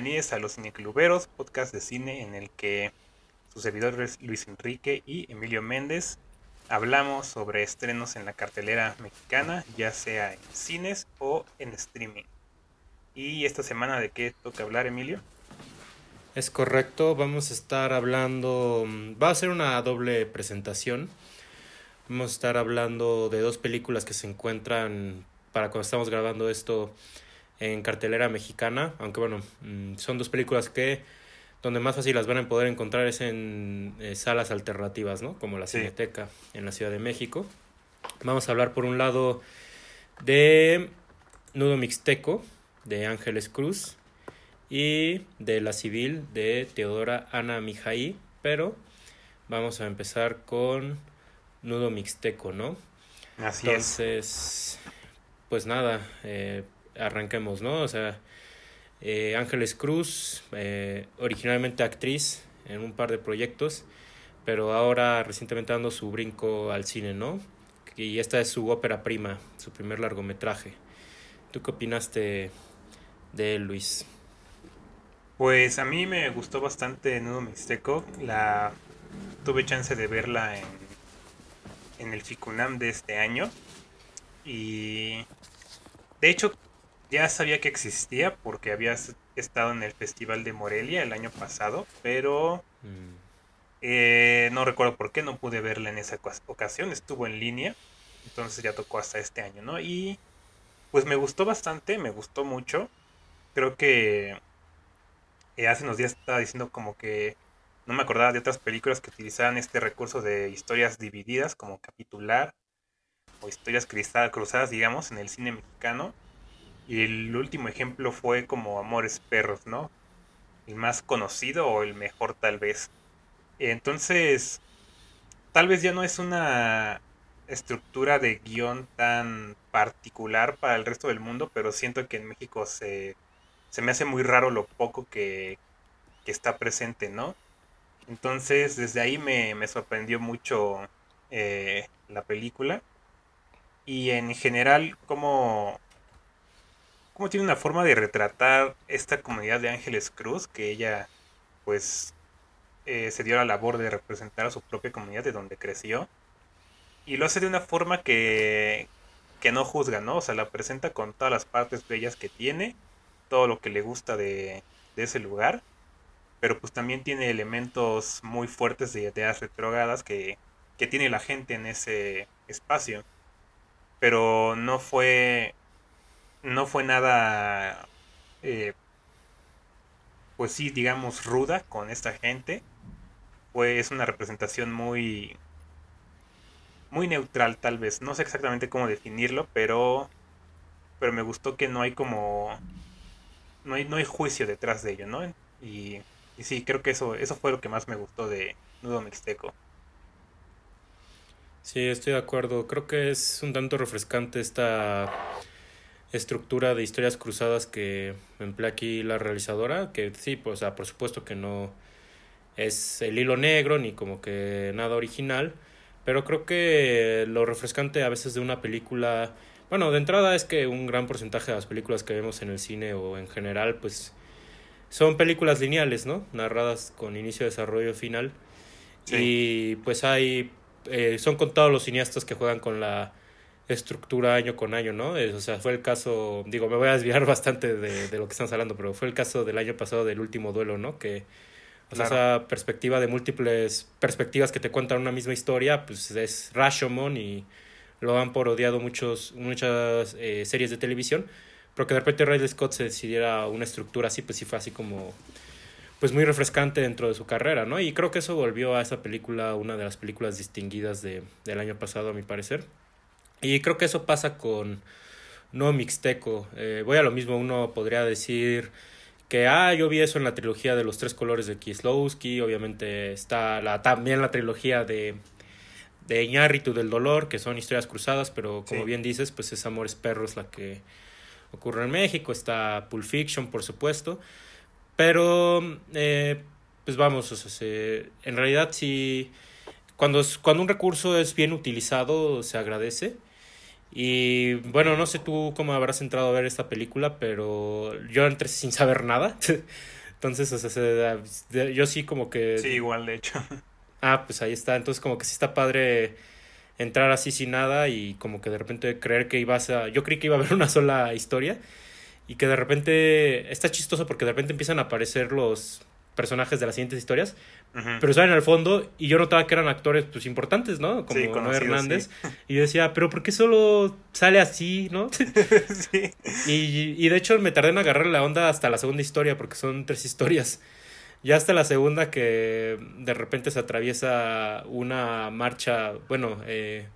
bienvenidos a Los Cinecluberos, podcast de cine en el que sus servidores Luis Enrique y Emilio Méndez hablamos sobre estrenos en la cartelera mexicana, ya sea en cines o en streaming. ¿Y esta semana de qué toca hablar, Emilio? Es correcto, vamos a estar hablando, va a ser una doble presentación. Vamos a estar hablando de dos películas que se encuentran para cuando estamos grabando esto en cartelera mexicana, aunque bueno, mm, son dos películas que donde más fácil las van a poder encontrar es en eh, salas alternativas, ¿no? Como la Cineteca en la Ciudad de México. Vamos a hablar por un lado de Nudo Mixteco de Ángeles Cruz y de La Civil de Teodora Ana Mijaí, pero vamos a empezar con Nudo Mixteco, ¿no? Así Entonces, pues nada, eh, arranquemos, ¿no? O sea, eh, Ángeles Cruz, eh, originalmente actriz en un par de proyectos, pero ahora recientemente dando su brinco al cine, ¿no? Y esta es su ópera prima, su primer largometraje. ¿Tú qué opinaste de él, Luis? Pues a mí me gustó bastante Nudo Mixteco. La tuve chance de verla en, en el Ficunam de este año. Y de hecho ya sabía que existía porque había estado en el Festival de Morelia el año pasado, pero eh, no recuerdo por qué no pude verla en esa ocasión, estuvo en línea, entonces ya tocó hasta este año, ¿no? Y pues me gustó bastante, me gustó mucho, creo que eh, hace unos días estaba diciendo como que no me acordaba de otras películas que utilizaban este recurso de historias divididas, como capitular, o historias cruzadas, digamos, en el cine mexicano. Y el último ejemplo fue como Amores Perros, ¿no? El más conocido o el mejor tal vez. Entonces, tal vez ya no es una estructura de guion tan particular para el resto del mundo, pero siento que en México se, se me hace muy raro lo poco que, que está presente, ¿no? Entonces, desde ahí me, me sorprendió mucho eh, la película. Y en general, como cómo tiene una forma de retratar esta comunidad de Ángeles Cruz, que ella pues eh, se dio la labor de representar a su propia comunidad de donde creció. Y lo hace de una forma que, que no juzga, ¿no? O sea, la presenta con todas las partes bellas que tiene, todo lo que le gusta de, de ese lugar, pero pues también tiene elementos muy fuertes de ideas retrógradas que, que tiene la gente en ese espacio. Pero no fue no fue nada, eh, pues sí, digamos, ruda con esta gente. Fue, es una representación muy, muy neutral tal vez. No sé exactamente cómo definirlo, pero, pero me gustó que no hay como, no hay, no hay juicio detrás de ello, ¿no? Y, y sí, creo que eso, eso fue lo que más me gustó de Nudo Mixteco. Sí, estoy de acuerdo. Creo que es un tanto refrescante esta estructura de historias cruzadas que emplea aquí la realizadora, que sí, pues, o sea, por supuesto que no es el hilo negro ni como que nada original, pero creo que lo refrescante a veces de una película, bueno, de entrada es que un gran porcentaje de las películas que vemos en el cine o en general, pues son películas lineales, ¿no? Narradas con inicio, desarrollo, final. Y pues hay, eh, son contados los cineastas que juegan con la estructura año con año, ¿no? o sea, fue el caso, digo, me voy a desviar bastante de, de, lo que estamos hablando, pero fue el caso del año pasado del último duelo, ¿no? Que, o sea, esa perspectiva de múltiples perspectivas que te cuentan una misma historia, pues es Rashomon y lo han parodiado muchos, muchas eh, series de televisión, pero que de repente Ridley Scott se decidiera una estructura así, pues sí fue así como, pues muy refrescante dentro de su carrera, ¿no? Y creo que eso volvió a esa película, una de las películas distinguidas de, del año pasado, a mi parecer. Y creo que eso pasa con No Mixteco. Eh, voy a lo mismo, uno podría decir que, ah, yo vi eso en la trilogía de los tres colores de Kieslowski, obviamente está la, también la trilogía de, de Iñárritu del Dolor, que son historias cruzadas, pero como bien dices, pues es Amores Perros la que ocurre en México, está Pulp Fiction, por supuesto, pero, eh, pues vamos, o sea, en realidad sí, cuando, cuando un recurso es bien utilizado, se agradece, Y bueno, no sé tú cómo habrás entrado a ver esta película, pero yo entré sin saber nada. Entonces, o sea, yo sí como que... Sí, igual, de hecho. Ah, pues ahí está. Entonces, como que sí está padre entrar así sin nada y como que de repente creer que ibas a... Yo creí que iba a haber una sola historia y que de repente está chistoso porque de repente empiezan a aparecer los personajes de las siguientes historias, pero salen al fondo y yo notaba que eran actores pues importantes, ¿no? Como sí, Hernández. Y yo decía, pero ¿por qué solo sale así, no? sí. Y, y de hecho me tardé en agarrar la onda hasta la segunda historia porque son tres historias. Ya hasta la segunda que de repente se atraviesa una marcha, bueno, eh,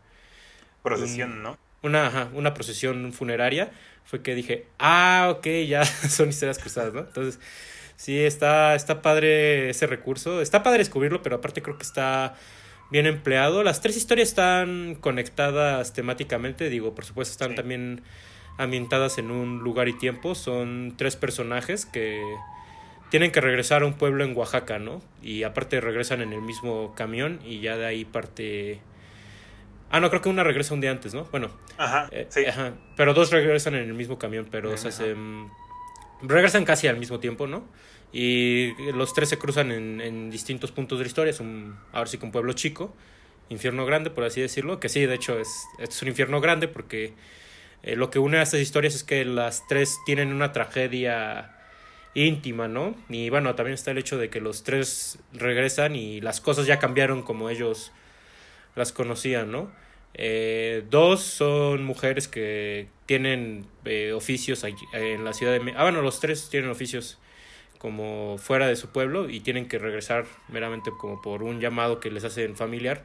procesión, ¿no? Una, una procesión funeraria, fue que dije, ah, ok, ya son historias cruzadas, ¿no? Entonces, Sí, está, está padre ese recurso. Está padre descubrirlo, pero aparte creo que está bien empleado. Las tres historias están conectadas temáticamente, digo, por supuesto están también ambientadas en un lugar y tiempo. Son tres personajes que tienen que regresar a un pueblo en Oaxaca, ¿no? Y aparte regresan en el mismo camión y ya de ahí parte... Ah, no, creo que una regresa un día antes, ¿no? Bueno. Ajá, eh, sí. Ajá, pero dos regresan en el mismo camión, pero o sea, se regresan casi al mismo tiempo, ¿no? Y los tres se cruzan en, distintos puntos de la historia. Es un, ahora sí que un pueblo chico, infierno grande, por así decirlo. Que sí, de hecho, es, es un infierno grande porque eh, lo que une a estas historias es que las tres tienen una tragedia íntima, ¿no? Y bueno, también está el hecho de que los tres regresan y las cosas ya cambiaron como ellos las conocían, ¿no? Eh, dos son mujeres que tienen eh, oficios en la ciudad de México. Ah, bueno, los tres tienen oficios como fuera de su pueblo y tienen que regresar meramente como por un llamado que les hacen familiar.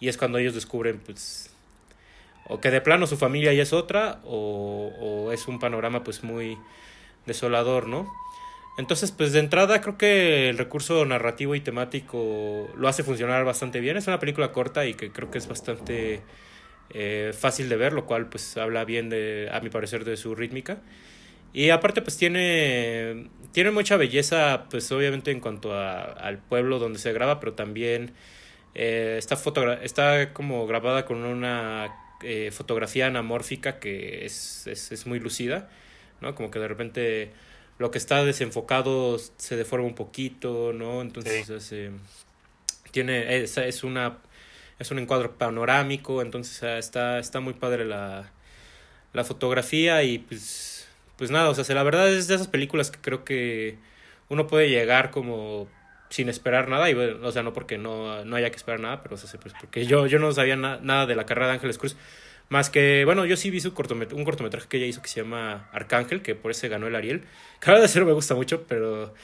Y es cuando ellos descubren, pues, o que de plano su familia ya es otra, o, o es un panorama pues muy desolador, ¿no? Entonces, pues de entrada creo que el recurso narrativo y temático lo hace funcionar bastante bien. Es una película corta y que creo que es bastante eh, fácil de ver, lo cual pues habla bien de, a mi parecer, de su rítmica. Y aparte pues tiene, tiene mucha belleza, pues obviamente en cuanto a, al pueblo donde se graba, pero también eh, está, está como grabada con una eh, fotografía anamórfica que es, es, es muy lucida, ¿no? Como que de repente lo que está desenfocado se deforma un poquito, ¿no? Entonces tiene es, es, una es un encuadro panorámico, entonces está está muy padre la, la fotografía y pues pues nada, o sea, la verdad es de esas películas que creo que uno puede llegar como sin esperar nada y bueno, o sea, no porque no, no haya que esperar nada, pero o sea, pues porque yo yo no sabía nada de la carrera de Ángeles Cruz. Más que, bueno, yo sí vi su un cortometraje que ella hizo que se llama Arcángel, que por ese ganó el Ariel. Cada de cero me gusta mucho, pero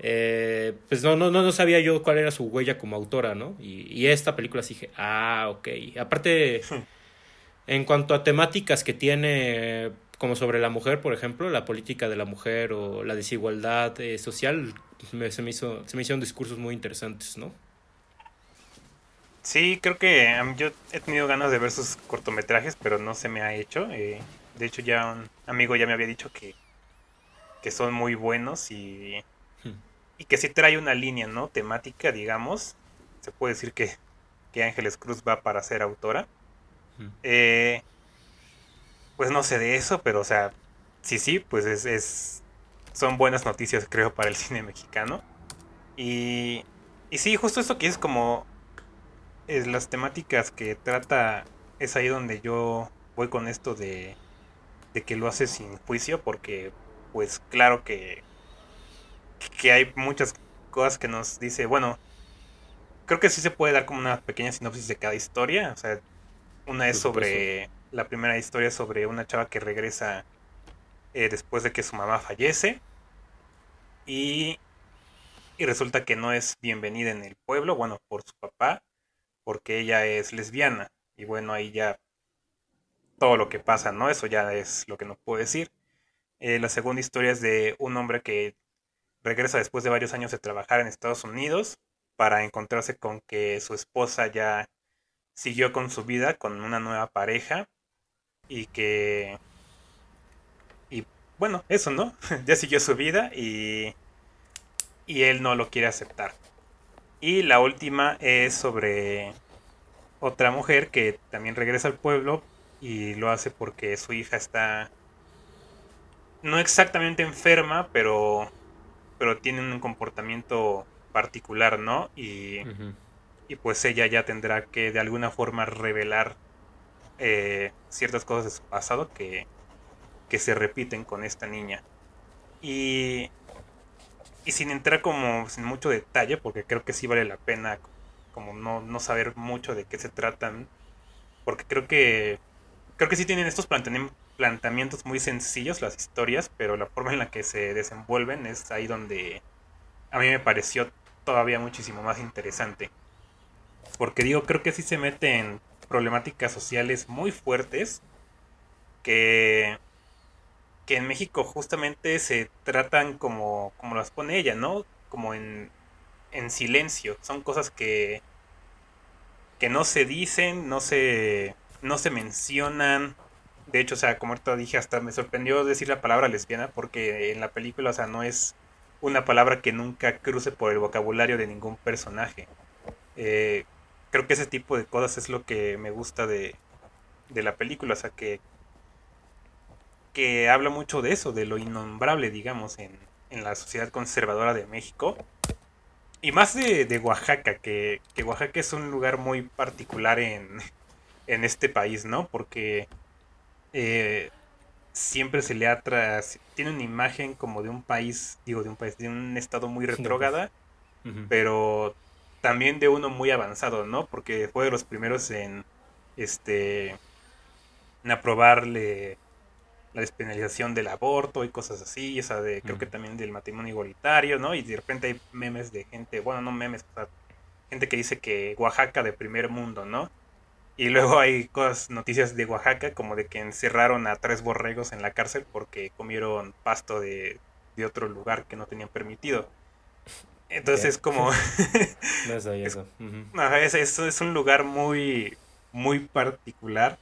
eh, pues no, no, no, sabía yo cuál era su huella como autora, ¿no? Y, y esta película sí dije, ah, ok. Aparte, en cuanto a temáticas que tiene, como sobre la mujer, por ejemplo, la política de la mujer o la desigualdad eh, social, me, se, me hizo, se me hicieron discursos muy interesantes, ¿no? Sí, creo que yo he tenido ganas de ver sus cortometrajes, pero no se me ha hecho. Eh, de hecho, ya un amigo ya me había dicho que, que son muy buenos y, hmm. y que sí trae una línea, ¿no? Temática, digamos. Se puede decir que, que Ángeles Cruz va para ser autora. Hmm. Eh, pues no sé de eso, pero o sea, sí, sí, pues es, es, son buenas noticias, creo, para el cine mexicano. Y, y sí, justo esto que es como es las temáticas que trata es ahí donde yo voy con esto de, de que lo hace sin juicio porque pues claro que que hay muchas cosas que nos dice bueno creo que sí se puede dar como una pequeña sinopsis de cada historia o sea una es sobre la primera historia es sobre una chava que regresa eh, después de que su mamá fallece y y resulta que no es bienvenida en el pueblo bueno por su papá porque ella es lesbiana. Y bueno, ahí ya todo lo que pasa, ¿no? Eso ya es lo que no puedo decir. Eh, la segunda historia es de un hombre que regresa después de varios años de trabajar en Estados Unidos para encontrarse con que su esposa ya siguió con su vida con una nueva pareja y que y bueno eso no ya siguió su vida y y él no lo quiere aceptar y la última es sobre otra mujer que también regresa al pueblo y lo hace porque su hija está no exactamente enferma, pero pero tiene un comportamiento particular, ¿no? Y, y pues ella ya tendrá que de alguna forma revelar eh, ciertas cosas de su pasado que, que se repiten con esta niña. Y, y sin entrar como sin mucho detalle, porque creo que sí vale la pena como no, no saber mucho de qué se tratan, porque creo que creo que sí tienen estos planteamientos muy sencillos las historias, pero la forma en la que se desenvuelven es ahí donde a mí me pareció todavía muchísimo más interesante. Porque digo, creo que sí se mete en problemáticas sociales muy fuertes que, que en México justamente se tratan como, como las pone ella, ¿no? Como en, en silencio. Son cosas que, que no se dicen, no se, no se mencionan. De hecho, o sea, como ahorita dije, hasta me sorprendió decir la palabra lesbiana porque en la película, o sea, no es una palabra que nunca cruce por el vocabulario de ningún personaje. Eh, creo que ese tipo de cosas es lo que me gusta de, de la película, o sea, que, que habla mucho de eso, de lo innombrable, digamos, en, en la sociedad conservadora de México. Y más de, de Oaxaca, que, que, Oaxaca es un lugar muy particular en, en este país, ¿no? Porque eh, siempre se le atra... Tiene una imagen como de un país, digo, de un país, de un estado muy retrógrada, pero también de uno muy avanzado, ¿no? Porque fue de los primeros en este en aprobarle la despenalización del aborto y cosas así, esa de creo que también del matrimonio igualitario, ¿no? Y de repente hay memes de gente, bueno, no memes, gente que dice que Oaxaca de primer mundo, ¿no? Y luego hay cosas, noticias de Oaxaca, como de que encerraron a tres borregos en la cárcel porque comieron pasto de, de otro lugar que no tenían permitido. Entonces es como... no es, eso. es, es, un lugar muy, muy particular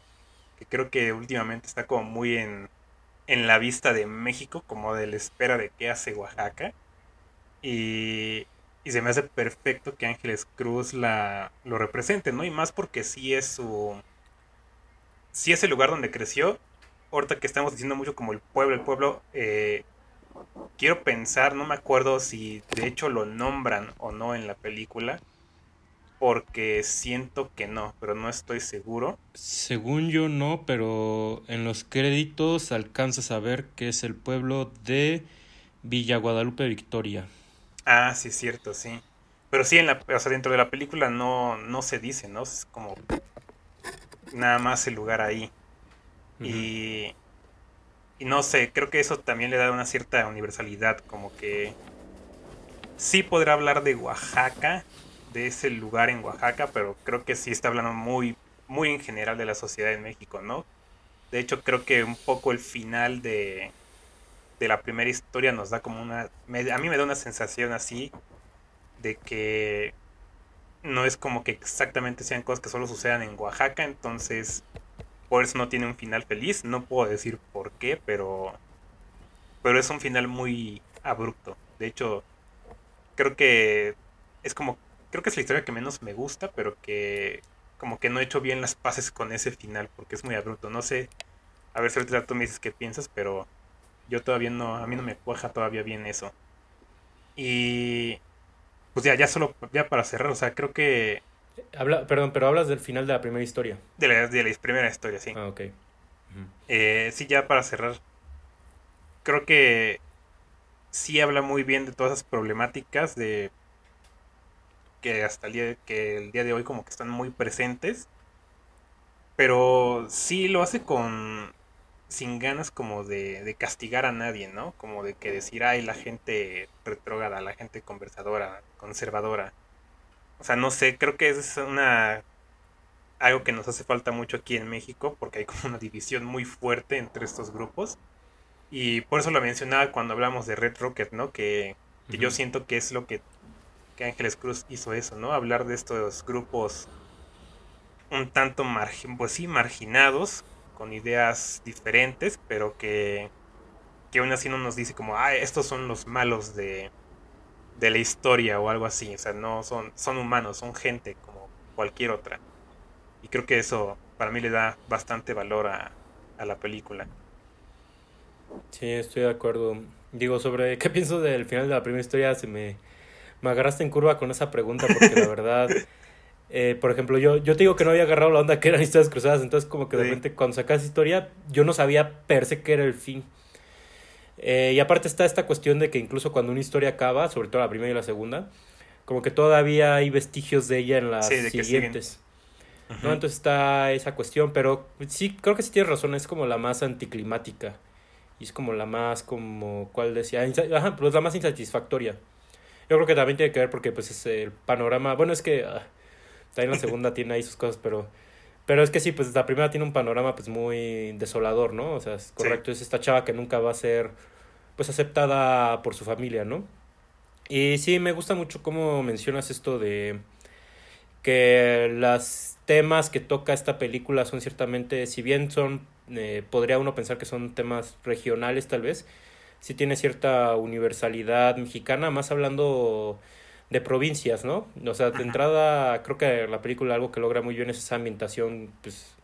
que creo que últimamente está como muy en, en la vista de México, como de la espera de qué hace Oaxaca. Y, y se me hace perfecto que Ángeles Cruz la, lo represente, ¿no? Y más porque sí es su... Sí es el lugar donde creció. Ahorita que estamos diciendo mucho como el pueblo, el pueblo... Eh, quiero pensar, no me acuerdo si de hecho lo nombran o no en la película, porque siento que no, pero no estoy seguro. Según yo no, pero en los créditos alcanzas a ver que es el pueblo de Villa Guadalupe Victoria. Ah, sí, cierto, sí. Pero sí, en la, o sea, dentro de la película no, no se dice, ¿no? Es como nada más el lugar ahí. Y y no sé, creo que eso también le da una cierta universalidad, como que sí podrá hablar de Oaxaca, de ese lugar en Oaxaca, pero creo que sí está hablando muy, muy en general de la sociedad en México, ¿no? De hecho, creo que un poco el final de, de la primera historia nos da como una... a mí me da una sensación así de que no es como que exactamente sean cosas que solo sucedan en Oaxaca, entonces por eso no tiene un final feliz. No puedo decir por qué, pero. Pero es un final muy abrupto. De hecho, creo que es como. Creo que es la historia que menos me gusta, pero que. Como que no he hecho bien las paces con ese final, porque es muy abrupto. No sé. A ver si ahorita tú me dices qué piensas, pero. Yo todavía no. A mí no me cuaja todavía bien eso. Y. Pues ya, ya solo. Ya para cerrar, o sea, creo que Habla, perdón, pero hablas del final de la primera historia. De la, de la primera historia, sí. Ah, ok. Eh, sí, ya para cerrar. Creo que sí habla muy bien de todas esas problemáticas de que hasta el día que el día de hoy como que están muy presentes. Pero sí lo hace con sin ganas como de, de castigar a nadie, ¿no? Como de que decir, ay, la gente retrógrada, la gente conversadora, conservadora. O sea, no sé, creo que es una algo que nos hace falta mucho aquí en México porque hay como una división muy fuerte entre estos grupos. Y por eso lo mencionaba cuando hablamos de Red Rocket, ¿no? Que, yo siento que es lo que, que, Ángeles Cruz hizo eso, ¿no? Hablar de estos grupos un tanto margin, pues sí, marginados, con ideas diferentes, pero que, que aún así no nos dice como, ah, estos son los malos de, de la historia o algo así. O sea, no son, son humanos, son gente como cualquier otra. Y creo que eso para mí le da bastante valor a, a la película. Sí, estoy de acuerdo. Digo, sobre qué pienso del final de la primera historia, se me, me agarraste en curva con esa pregunta, porque la verdad, eh, por ejemplo, yo, yo te digo que no había agarrado la onda que eran historias cruzadas, entonces como que de repente cuando sacas historia, yo no sabía per se que era el fin. Eh, y aparte está esta cuestión de que incluso cuando una historia acaba, sobre todo la primera y la segunda, como que todavía hay vestigios de ella en las siguientes. ¿no? Entonces está esa cuestión, pero sí, creo que sí tienes razón, es como la más anticlimática. Y es como la más, como, ¿cuál decía? Ajá, pero es la más insatisfactoria. Yo creo que también tiene que ver porque pues es el panorama, bueno, es que ah, también la segunda tiene ahí sus cosas, pero pero es que sí, pues la primera tiene un panorama pues muy desolador, ¿no? O sea, es correcto, es esta chava que nunca va a ser pues aceptada por su familia, ¿no? Y sí, me gusta mucho cómo mencionas esto de que los temas que toca esta película son ciertamente, si bien son, eh, podría uno pensar que son temas regionales tal vez, sí tiene cierta universalidad mexicana, más hablando de provincias, ¿no? O sea, de entrada creo que la película algo que logra muy bien es esa ambientación, pues,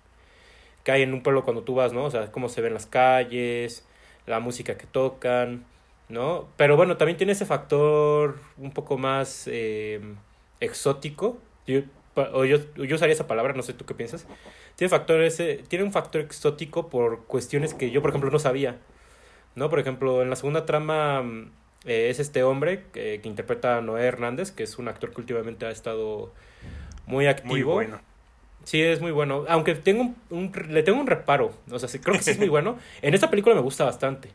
que hay en un pueblo cuando tú vas, ¿no? O sea, cómo se ven las calles, la música que tocan, ¿no? Pero bueno, también tiene ese factor un poco más eh, exótico. Yo, o yo, yo, usaría esa palabra, no sé tú qué piensas. Tiene, factor ese, tiene un factor exótico por cuestiones que yo, por ejemplo, no sabía. ¿No? Por ejemplo, en la segunda trama eh, es este hombre que, que, interpreta a Noé Hernández, que es un actor que últimamente ha estado muy activo. Muy bueno. Sí, es muy bueno. Aunque tengo un, le tengo un reparo. O sea, creo que sí es muy bueno. En esta película me gusta bastante.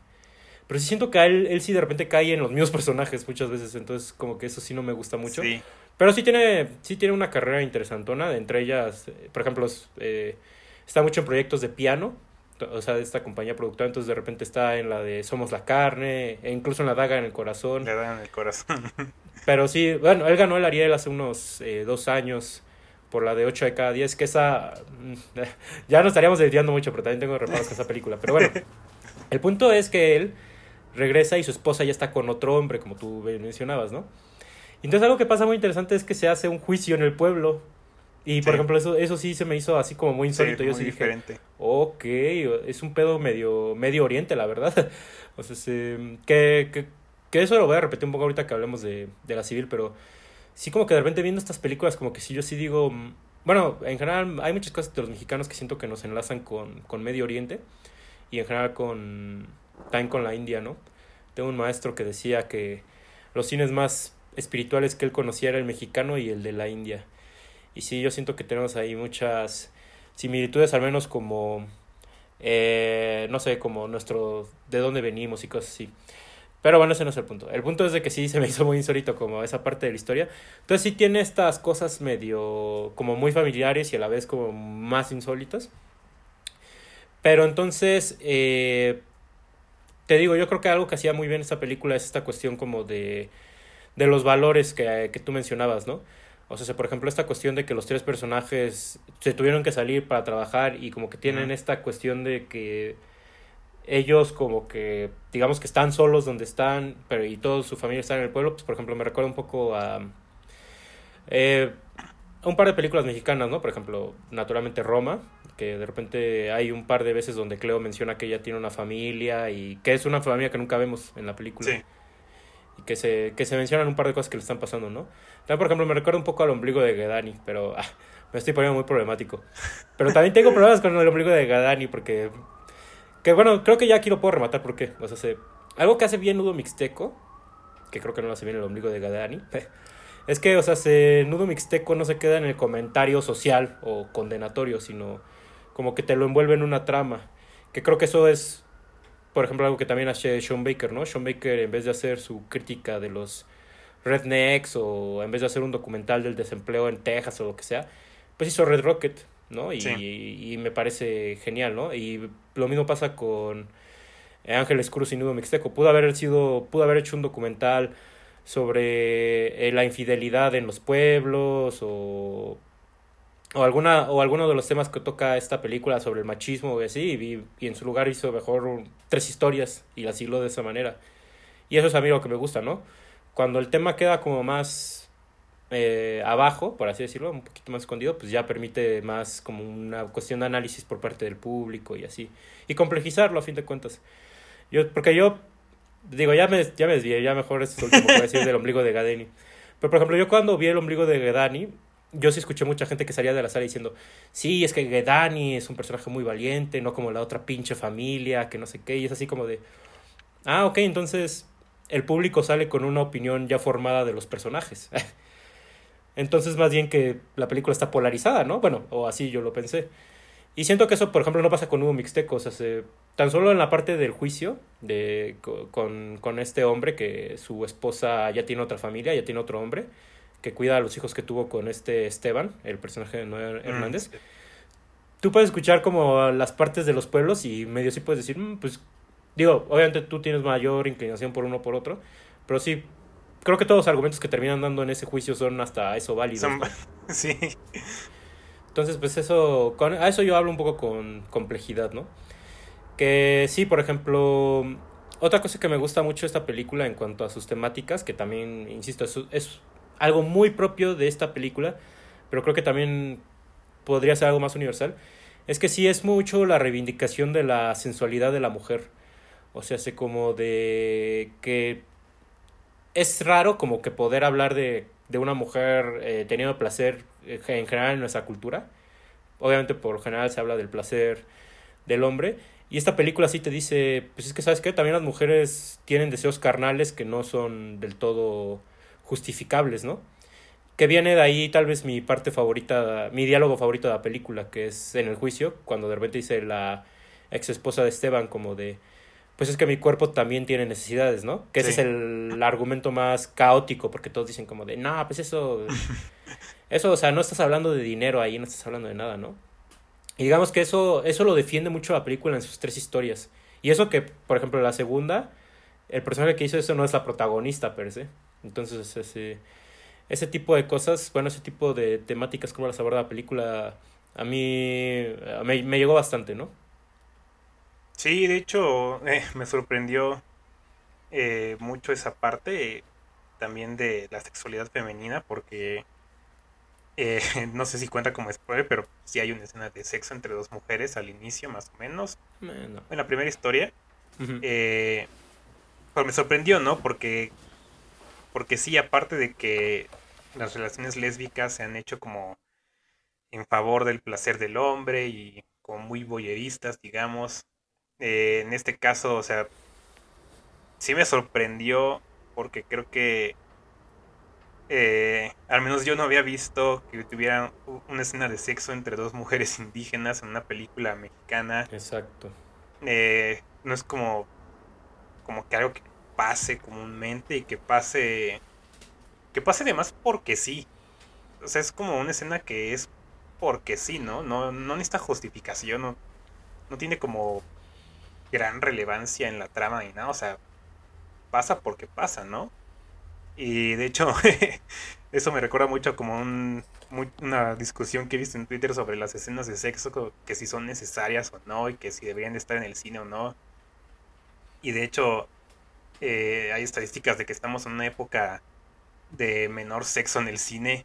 Pero sí siento que él, él sí de repente cae en los mismos personajes muchas veces. Entonces, como que eso sí no me gusta mucho. Sí. Pero sí tiene, sí tiene una carrera interesantona. Entre ellas, eh, por ejemplo, eh, está mucho en proyectos de piano o sea, de esta compañía productora, entonces de repente está en la de Somos la Carne, e incluso en la Daga en el Corazón. La Daga en el Corazón. Pero sí, bueno, él ganó el Ariel hace unos eh, dos años por la de 8 de cada 10, que esa... Ya nos estaríamos desviando mucho, pero también tengo reparos con esa película. Pero bueno, el punto es que él regresa y su esposa ya está con otro hombre, como tú mencionabas, ¿no? Entonces algo que pasa muy interesante es que se hace un juicio en el pueblo y por ejemplo, eso, eso sí se me hizo así como muy insólito. Yo sí diferente. dije, ok, es un pedo medio, medio oriente, la verdad. o sea, que, que, que, eso lo voy a repetir un poco ahorita que hablemos de, de, la civil, pero sí como que de repente viendo estas películas, como que sí yo sí digo, mm, bueno, en general hay muchas cosas de los mexicanos que siento que nos enlazan con, con Medio Oriente y en general con, también con la India, ¿no? Tengo un maestro que decía que los cines más espirituales que él conocía era el mexicano y el de la India. Y sí, yo siento que tenemos ahí muchas similitudes, al menos como, eh, no sé, como nuestro, de dónde venimos y cosas así. Pero bueno, ese no es el punto. El punto es de que sí se me hizo muy insólito como esa parte de la historia. Entonces sí tiene estas cosas medio como muy familiares y a la vez como más insólitas. Pero entonces, eh, te digo, yo creo que algo que hacía muy bien esta película es esta cuestión como de, de los valores que, que tú mencionabas, ¿no? O sea, por ejemplo, esta cuestión de que los tres personajes se tuvieron que salir para trabajar y como que tienen esta cuestión de que ellos como que, digamos que están solos donde están, pero y toda su familia está en el pueblo, pues por ejemplo me recuerda un poco a eh, un par de películas mexicanas, ¿no? Por ejemplo, naturalmente Roma, que de repente hay un par de veces donde Cleo menciona que ella tiene una familia y que es una familia que nunca vemos en la película. Sí y que se, que se mencionan un par de cosas que le están pasando, ¿no? También, por ejemplo, me recuerda un poco al ombligo de Gadani, pero ah, me estoy poniendo muy problemático. Pero también tengo problemas con el ombligo de Gadani porque... Que bueno, creo que ya aquí lo puedo rematar porque, o sea, se, algo que hace bien Nudo Mixteco, que creo que no lo hace bien el ombligo de Gadani, es que, o sea, se, Nudo Mixteco no se queda en el comentario social o condenatorio, sino como que te lo envuelve en una trama. Que creo que eso es por ejemplo, algo que también hace Sean Baker, ¿no? Sean Baker, en vez de hacer su crítica de los rednecks o en vez de hacer un documental del desempleo en Texas o lo que sea, pues hizo Red Rocket, ¿no? Y, y, me parece genial, ¿no? Y lo mismo pasa con Ángeles Cruz y Nudo Mixteco. Pudo haber sido, pudo haber hecho un documental sobre eh, la infidelidad en los pueblos o o alguna o alguno de los temas que toca esta película sobre el machismo y así y, en su lugar hizo mejor tres historias y las hiló de esa manera y eso es a mí lo que me gusta no cuando el tema queda como más eh, abajo, por así decirlo, un poquito más escondido, pues ya permite más como una cuestión de análisis por parte del público y así. Y complejizarlo a fin de cuentas. Yo, porque yo, digo, ya me, ya me desvié, ya mejor es último que decir del ombligo de Gadeni. Pero por ejemplo, yo cuando vi el ombligo de Gadani, yo sí escuché mucha gente que salía de la sala diciendo, sí, es que Gadani es un personaje muy valiente, no como la otra pinche familia, que no sé qué, y es así como de, ah, ok, entonces el público sale con una opinión ya formada de los personajes. Entonces, más bien que la película está polarizada, ¿no? Bueno, o así yo lo pensé. Y siento que eso, por ejemplo, no pasa con Hugo Mixteco. O sea, se, tan solo en la parte del juicio de, con, con, este hombre que su esposa ya tiene otra familia, ya tiene otro hombre, que cuida a los hijos que tuvo con este Esteban, el personaje de Noé mm, Hernández. Tú puedes escuchar como las partes de los pueblos y medio sí puedes decir, mm, pues, digo, obviamente tú tienes mayor inclinación por uno o por otro, pero sí creo que todos los argumentos que terminan dando en ese juicio son hasta eso válidos. Sí. Entonces, pues eso, con, a eso yo hablo un poco con complejidad, ¿no? Que sí, por ejemplo, otra cosa que me gusta mucho de esta película en cuanto a sus temáticas, que también, insisto, es, es algo muy propio de esta película, pero creo que también podría ser algo más universal, es que sí es mucho la reivindicación de la sensualidad de la mujer. O sea, hace como de que es raro como que poder hablar de, de una mujer eh, teniendo placer eh, en general en nuestra cultura. Obviamente por general se habla del placer del hombre. Y esta película sí te dice, pues es que sabes que también las mujeres tienen deseos carnales que no son del todo justificables, ¿no? Que viene de ahí tal vez mi parte favorita, mi diálogo favorito de la película, que es en el juicio, cuando de repente dice la ex esposa de Esteban como de, pues es que mi cuerpo también tiene necesidades, ¿no? Que ese es el argumento más caótico, porque todos dicen como de, no, pues eso, eso, o sea, no estás hablando de dinero ahí, no estás hablando de nada, ¿no? Y digamos que eso, eso lo defiende mucho la película en sus tres historias. Y eso que, por ejemplo, la segunda, el personaje que hizo eso no es la protagonista per se. Entonces, ese, ese tipo de cosas, bueno, ese tipo de temáticas como las aborda la película, a mí me, me llegó bastante, ¿no? Sí, de hecho, eh, me sorprendió eh, mucho esa parte también de la sexualidad femenina, porque eh, no sé si cuenta como spoiler, pero sí hay una escena de sexo entre dos mujeres al inicio, más o menos. En la primera historia. pero me sorprendió, ¿no? Porque, porque sí, aparte de que las relaciones lésbicas se han hecho como en favor del placer del hombre y como muy boyeristas, digamos, eh, en este caso, o sea, sí me sorprendió porque creo que eh, al menos yo no había visto que tuviera una escena de sexo entre dos mujeres indígenas en una película mexicana. Exacto. Eh, no es como, como que algo que pase comúnmente y que pase, que pase además porque sí. O sea, es como una escena que es porque sí, ¿no? No, no necesita justificación, no, no tiene como gran relevancia en la trama ni nada, o sea, pasa porque pasa, ¿no? Y de hecho, eso me recuerda mucho como un, una discusión que he visto en Twitter sobre las escenas de sexo, que si son necesarias o no, y que si deberían estar en el cine o no. Y de hecho, eh, hay estadísticas de que estamos en una época de menor sexo en el cine.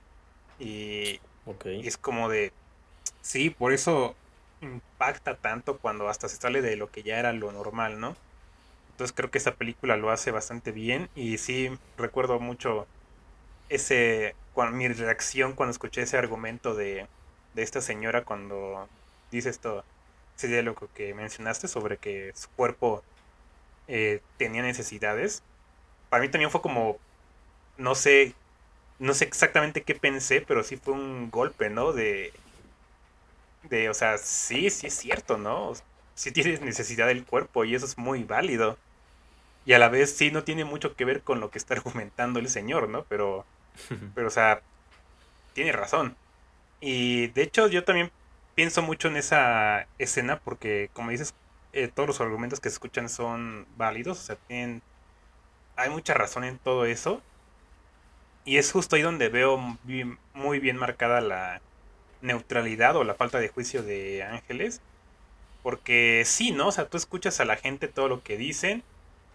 Y, y es como de... Sí, por eso impacta tanto cuando hasta se sale de lo que ya era lo normal, ¿no? Entonces creo que esa película lo hace bastante bien y sí recuerdo mucho ese cuando, mi reacción cuando escuché ese argumento de, de esta señora cuando dice esto, ese diálogo que mencionaste sobre que su cuerpo eh, tenía necesidades. Para mí también fue como, no sé, no sé exactamente qué pensé, pero sí fue un golpe, ¿no? De de, o sea, sí, sí es cierto, ¿no? Sí tienes necesidad del cuerpo y eso es muy válido. Y a la vez sí no tiene mucho que ver con lo que está argumentando el señor, ¿no? Pero, pero o sea, tiene razón. Y de hecho yo también pienso mucho en esa escena porque, como dices, eh, todos los argumentos que se escuchan son válidos, o sea, tienen, hay mucha razón en todo eso. Y es justo ahí donde veo muy bien marcada la, neutralidad o la falta de juicio de Ángeles. Porque sí, ¿no? O sea, tú escuchas a la gente todo lo que dicen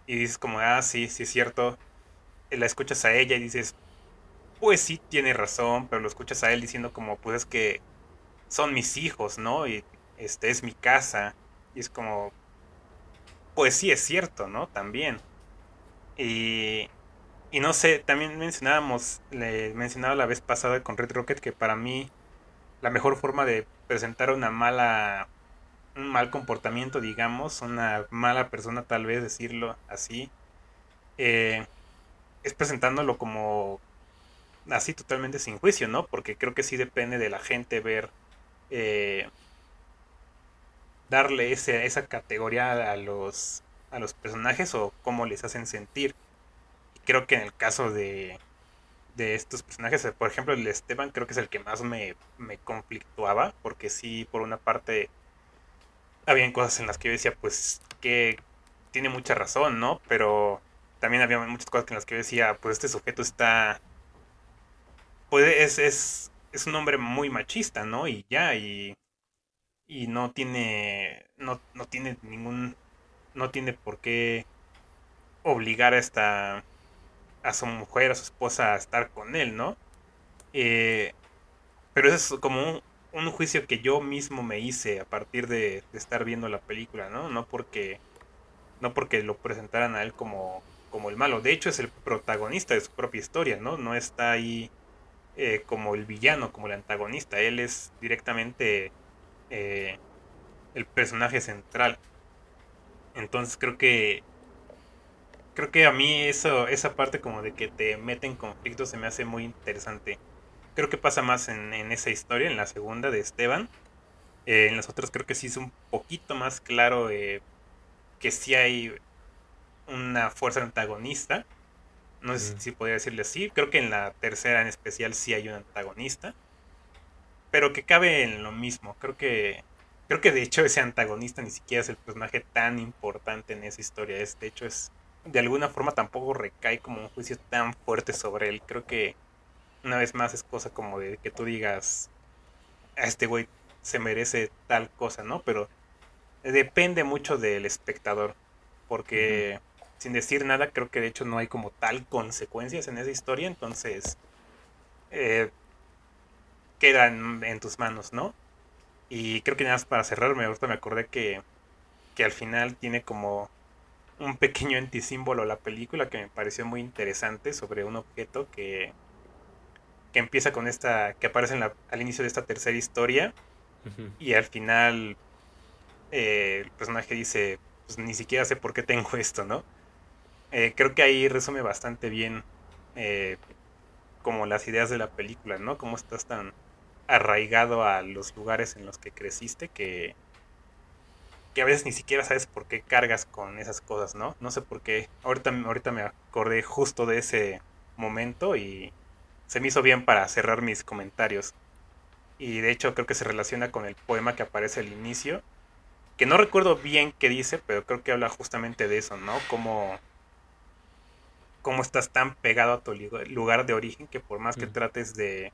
y dices como, ah, sí, sí es cierto. La escuchas a ella y dices, pues sí tiene razón, pero lo escuchas a él diciendo como, pues es que son mis hijos, ¿no? Y este es mi casa. Y es como, pues sí es cierto, ¿no? También. Y, y no sé, también mencionábamos, le mencionaba la vez pasada con Red Rocket que para mí la mejor forma de presentar una mala un mal comportamiento, digamos, una mala persona tal vez decirlo así, eh, es presentándolo como así totalmente sin juicio, ¿no? Porque creo que sí depende de la gente ver, eh, darle ese, esa categoría a los, a los personajes o cómo les hacen sentir. Y creo que en el caso de, de estos personajes, por ejemplo el Esteban creo que es el que más me, me conflictuaba, porque sí, por una parte, habían cosas en las que yo decía, pues, que tiene mucha razón, ¿no? Pero también había muchas cosas en las que yo decía, pues este sujeto está pues es, es, un hombre muy machista, ¿no? Y ya, y, y no tiene, no, no tiene ningún, no tiene por qué obligar a esta, a su mujer, a su esposa a estar con él, ¿no? Eh, pero eso es como un, juicio que yo mismo me hice a partir de, de, estar viendo la película, ¿no? No porque, no porque lo presentaran a él como, como el malo. De hecho, es el protagonista de su propia historia, ¿no? No está ahí eh, como el villano, como el antagonista. Él es directamente eh, el personaje central. Entonces creo que creo que a mí eso esa parte como de que te mete en conflicto se me hace muy interesante. Creo que pasa más en, esa historia, en la segunda de Esteban. Eh, en las otras creo que sí es un poquito más claro que sí hay una fuerza antagonista no sé si podría decirle así. Creo que en la tercera en especial sí hay un antagonista. Pero que cabe en lo mismo. Creo que. Creo que de hecho ese antagonista ni siquiera es el personaje tan importante en esa historia. Es, de hecho, es. De alguna forma tampoco recae como un juicio tan fuerte sobre él. Creo que una vez más es cosa como de que tú digas. A este güey se merece tal cosa, ¿no? Pero depende mucho del espectador. Porque sin decir nada, creo que de hecho no hay como tal consecuencias en esa historia, entonces eh, quedan en tus manos, ¿no? Y creo que nada más para cerrarme, ahorita me acordé que, que al final tiene como un pequeño antisímbolo la película que me pareció muy interesante sobre un objeto que, que empieza con esta, que aparece al inicio de esta tercera historia y al final eh, el personaje dice, pues ni siquiera sé por qué tengo esto, ¿no? Eh, creo que ahí resume bastante bien eh, como las ideas de la película, ¿no? Cómo estás tan arraigado a los lugares en los que creciste que, que a veces ni siquiera sabes por qué cargas con esas cosas, ¿no? No sé por qué. Ahorita, ahorita me acordé justo de ese momento y se me hizo bien para cerrar mis comentarios. Y de hecho creo que se relaciona con el poema que aparece al inicio, que no recuerdo bien qué dice, pero creo que habla justamente de eso, ¿no? Como cómo estás tan pegado a tu lugar de origen que por más que trates de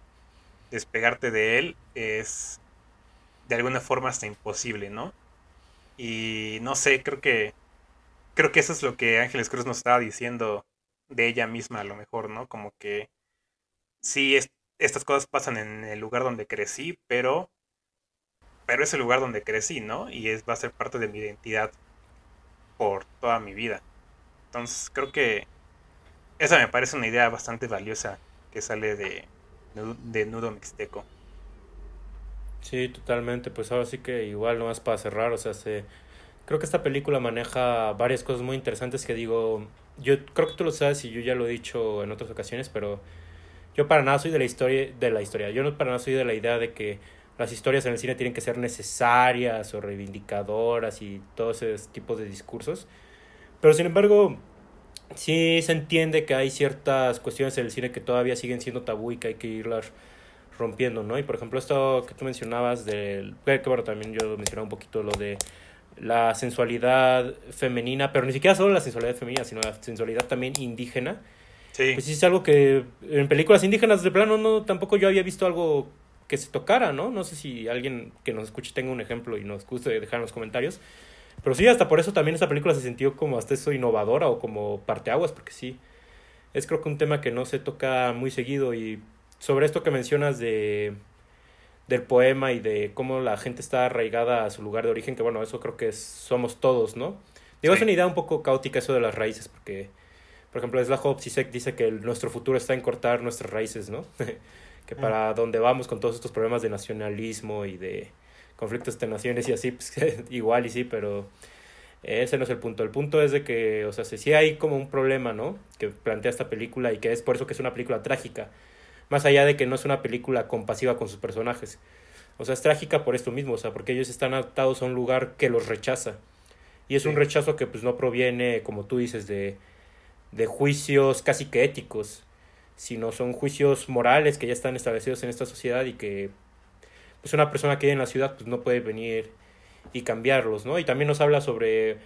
despegarte de él, es de alguna forma hasta imposible, ¿no? Y no sé, creo que creo que eso es lo que Ángeles Cruz nos estaba diciendo de ella misma a lo mejor, ¿no? Como que sí, estas cosas pasan en el lugar donde crecí, pero pero es el lugar donde crecí, ¿no? Y es va a ser parte de mi identidad por toda mi vida. Entonces, creo que esa me parece una idea bastante valiosa que sale de, de Nudo Mixteco. Sí, totalmente. Pues ahora sí que igual nomás para cerrar, o sea, se, creo que esta película maneja varias cosas muy interesantes que digo, yo creo que tú lo sabes y yo ya lo he dicho en otras ocasiones, pero yo para nada soy de la historia, de la historia. Yo no para nada soy de la idea de que las historias en el cine tienen que ser necesarias o reivindicadoras y todos esos tipos de discursos. Pero sin embargo, sí se entiende que hay ciertas cuestiones en el cine que todavía siguen siendo tabú y que hay que irlas rompiendo, ¿no? Y por ejemplo, esto que tú mencionabas del. que bueno, también yo mencionaba un poquito lo de la sensualidad femenina, pero ni siquiera solo la sensualidad femenina, sino la sensualidad también indígena. Sí. Pues es algo que en películas indígenas de plano no tampoco yo había visto algo que se tocara, ¿no? No sé si alguien que nos escuche tenga un ejemplo y nos guste dejar en los comentarios. Pero sí, hasta por eso también esta película se sintió como hasta eso innovadora o como parteaguas, porque sí, es creo que un tema que no se toca muy seguido y sobre esto que mencionas de del poema y de cómo la gente está arraigada a su lugar de origen, que bueno, eso creo que somos todos, ¿no? Digo, es una idea un poco caótica eso de las raíces, porque, por ejemplo, Slav Zizek dice que nuestro futuro está en cortar nuestras raíces, ¿no? que para donde vamos con todos estos problemas de nacionalismo y de conflictos de naciones y así, pues igual y sí, pero ese no es el punto. El punto es de que, o sea, si hay como un problema, ¿no? Que plantea esta película y que es por eso que es una película trágica. Más allá de que no es una película compasiva con sus personajes. O sea, es trágica por esto mismo, o sea, porque ellos están atados a un lugar que los rechaza. Y es un rechazo que pues no proviene, como tú dices, de, de juicios casi que éticos, sino son juicios morales que ya están establecidos en esta sociedad y que pues una persona que vive en la ciudad pues no puede venir y cambiarlos, ¿no? Y también nos habla sobre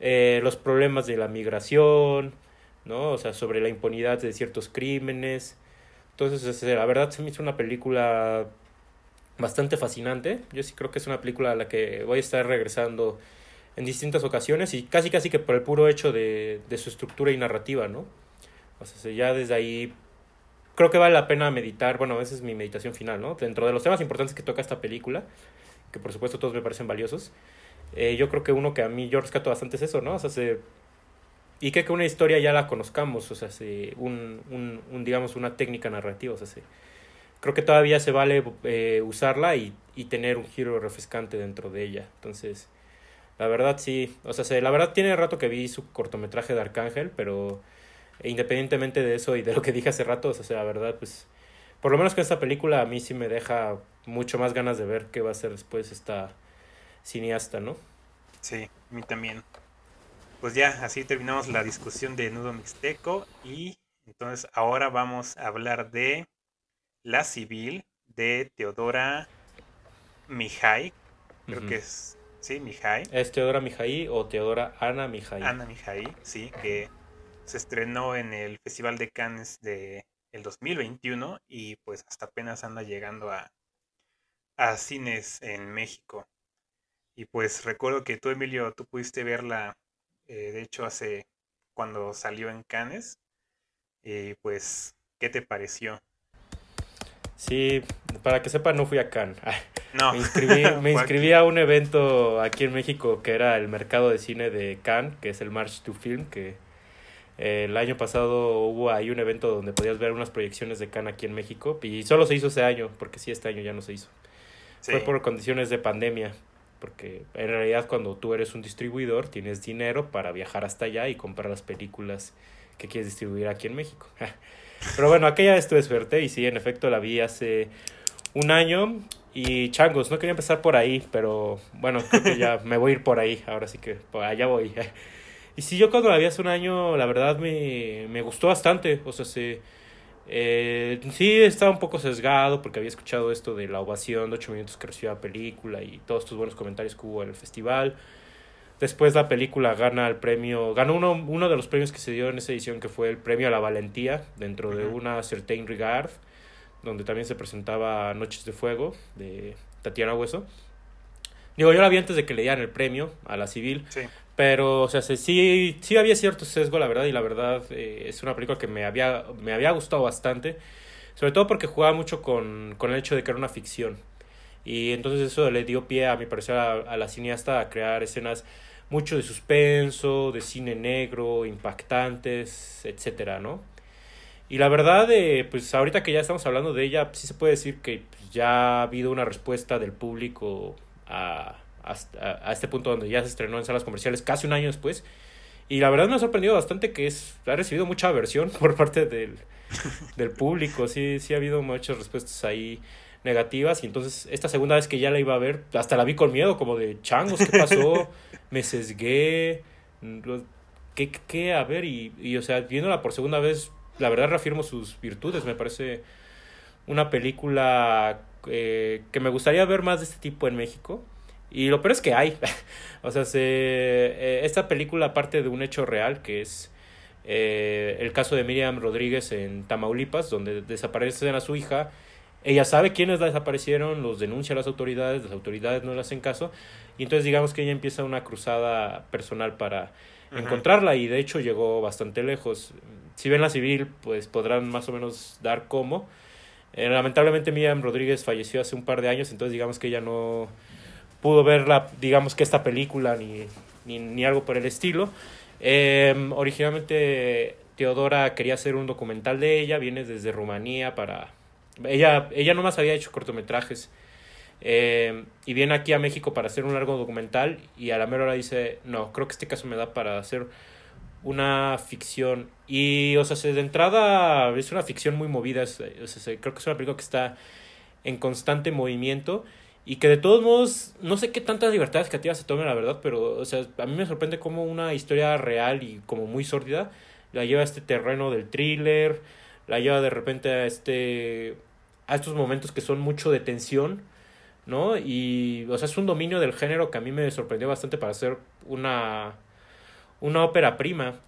eh, los problemas de la migración, ¿no? O sea, sobre la impunidad de ciertos crímenes. Entonces, la verdad se me hizo una película bastante fascinante. Yo sí creo que es una película a la que voy a estar regresando en distintas ocasiones y casi casi que por el puro hecho de, de su estructura y narrativa, ¿no? O sea, ya desde ahí creo que vale la pena meditar, bueno, esa es mi meditación final, ¿no? Dentro de los temas importantes que toca esta película, que por supuesto todos me parecen valiosos. Eh, yo creo que uno que a mí yo rescato bastante es eso, ¿no? O sea, se, y que, que una historia ya la conozcamos, o sea, se, un, un, un, digamos, una técnica narrativa, o sea, se, creo que todavía se vale eh, usarla y, y, tener un giro refrescante dentro de ella. Entonces, la verdad sí, o sea, se, la verdad tiene rato que vi su cortometraje de Arcángel, pero independientemente de eso y de lo que dije hace rato, o sea, la verdad, pues por lo menos con esta película a mí sí me deja mucho más ganas de ver qué va a hacer después esta cineasta, ¿no? Sí, a mí también. Pues ya, así terminamos la discusión de Nudo Mixteco y entonces ahora vamos a hablar de La Civil de Teodora Mihai. Creo que es, sí, Mihai. ¿Es Teodora Mihai o Teodora Ana Mihai? Ana Mihai, sí, que se estrenó en el Festival de Cannes de el 2021 y pues hasta apenas anda llegando a, a cines en México. Y pues recuerdo que tú, Emilio, tú pudiste verla, eh, de hecho, hace cuando salió en Cannes. Y pues, ¿qué te pareció? Sí, para que sepa, no fui a Cannes. No. Me inscribí, me inscribí a un evento aquí en México que era el mercado de cine de Cannes, que es el March to Film, que el año pasado hubo ahí un evento donde podías ver unas proyecciones de Cannes aquí en México y solo se hizo ese año, porque sí, este año ya no se hizo. Fue por condiciones de pandemia, porque en realidad cuando tú eres un distribuidor tienes dinero para viajar hasta allá y comprar las películas que quieres distribuir aquí en México. Pero bueno, aquella vez tuve suerte y sí, en efecto la vi hace un año y changos, no quería empezar por ahí, pero bueno, creo que ya me voy a ir por ahí, ahora sí que por allá voy. Y sí, yo cuando la vi hace un año, la verdad me, me gustó bastante. O sea, sí, eh, sí estaba un poco sesgado porque había escuchado esto de la ovación de 8 minutos que recibió la película y todos estos buenos comentarios que hubo en el festival. Después la película gana el premio, ganó uno, uno de los premios que se dio en esa edición que fue el premio a la valentía dentro de una Certain Regard, donde también se presentaba Noches de Fuego de Tatiana Hueso. Digo, yo la vi antes de que le dieran el premio a la civil, sí. Pero, o sea, sí, sí había cierto sesgo, la verdad, y la verdad eh, es una película que me había, me había gustado bastante, sobre todo porque jugaba mucho con, con el hecho de que era una ficción. Y entonces eso le dio pie, a mi parecer, a, la cineasta a crear escenas mucho de suspenso, de cine negro, impactantes, etcétera, ¿no? Y la verdad, eh, pues ahorita que ya estamos hablando de ella, sí se puede decir que pues, ya ha habido una respuesta del público a, hasta, a este punto donde ya se estrenó en salas comerciales casi un año después. Y la verdad me ha sorprendido bastante que es, ha recibido mucha aversión por parte del, del público. Sí, sí ha habido muchas respuestas ahí negativas. Y entonces, esta segunda vez que ya la iba a ver, hasta la vi con miedo, como de changos, ¿qué pasó? me sesgué. ¿Qué, qué? A ver, y, y o sea, viéndola por segunda vez, la verdad reafirmo sus virtudes. Me parece una película eh, que me gustaría ver más de este tipo en México. Y lo peor es que hay. o sea, se, eh, esta película parte de un hecho real que es eh, el caso de Miriam Rodríguez en Tamaulipas, donde desaparecen a su hija. Ella sabe quiénes la desaparecieron, los denuncia a las autoridades, las autoridades no le hacen caso. Y entonces digamos que ella empieza una cruzada personal para encontrarla y de hecho llegó bastante lejos. si ven la civil, pues podrán más o menos dar cómo. Eh, lamentablemente Miriam Rodríguez falleció hace un par de años, entonces digamos que ella no pudo ver la, digamos que esta película ni, ni, algo por el estilo. Em, originalmente Teodora quería hacer un documental de ella, viene desde Rumanía para... Ella, ella nomás había hecho cortometrajes em, y viene aquí a México para hacer un largo documental y a la mera hora dice, no, creo que este caso me da para hacer una ficción. Y, o sea, de entrada es una ficción muy movida. sea, creo que es una película que está en constante movimiento. Y que de todos modos, no sé qué tantas libertades creativas se tomen, la verdad, pero, o sea, a mí me sorprende cómo una historia real y como muy sórdida la lleva a este terreno del thriller, la lleva de repente a este a estos momentos que son mucho de tensión, ¿no? Y, o sea, es un dominio del género que a mí me sorprendió bastante para hacer una una ópera prima.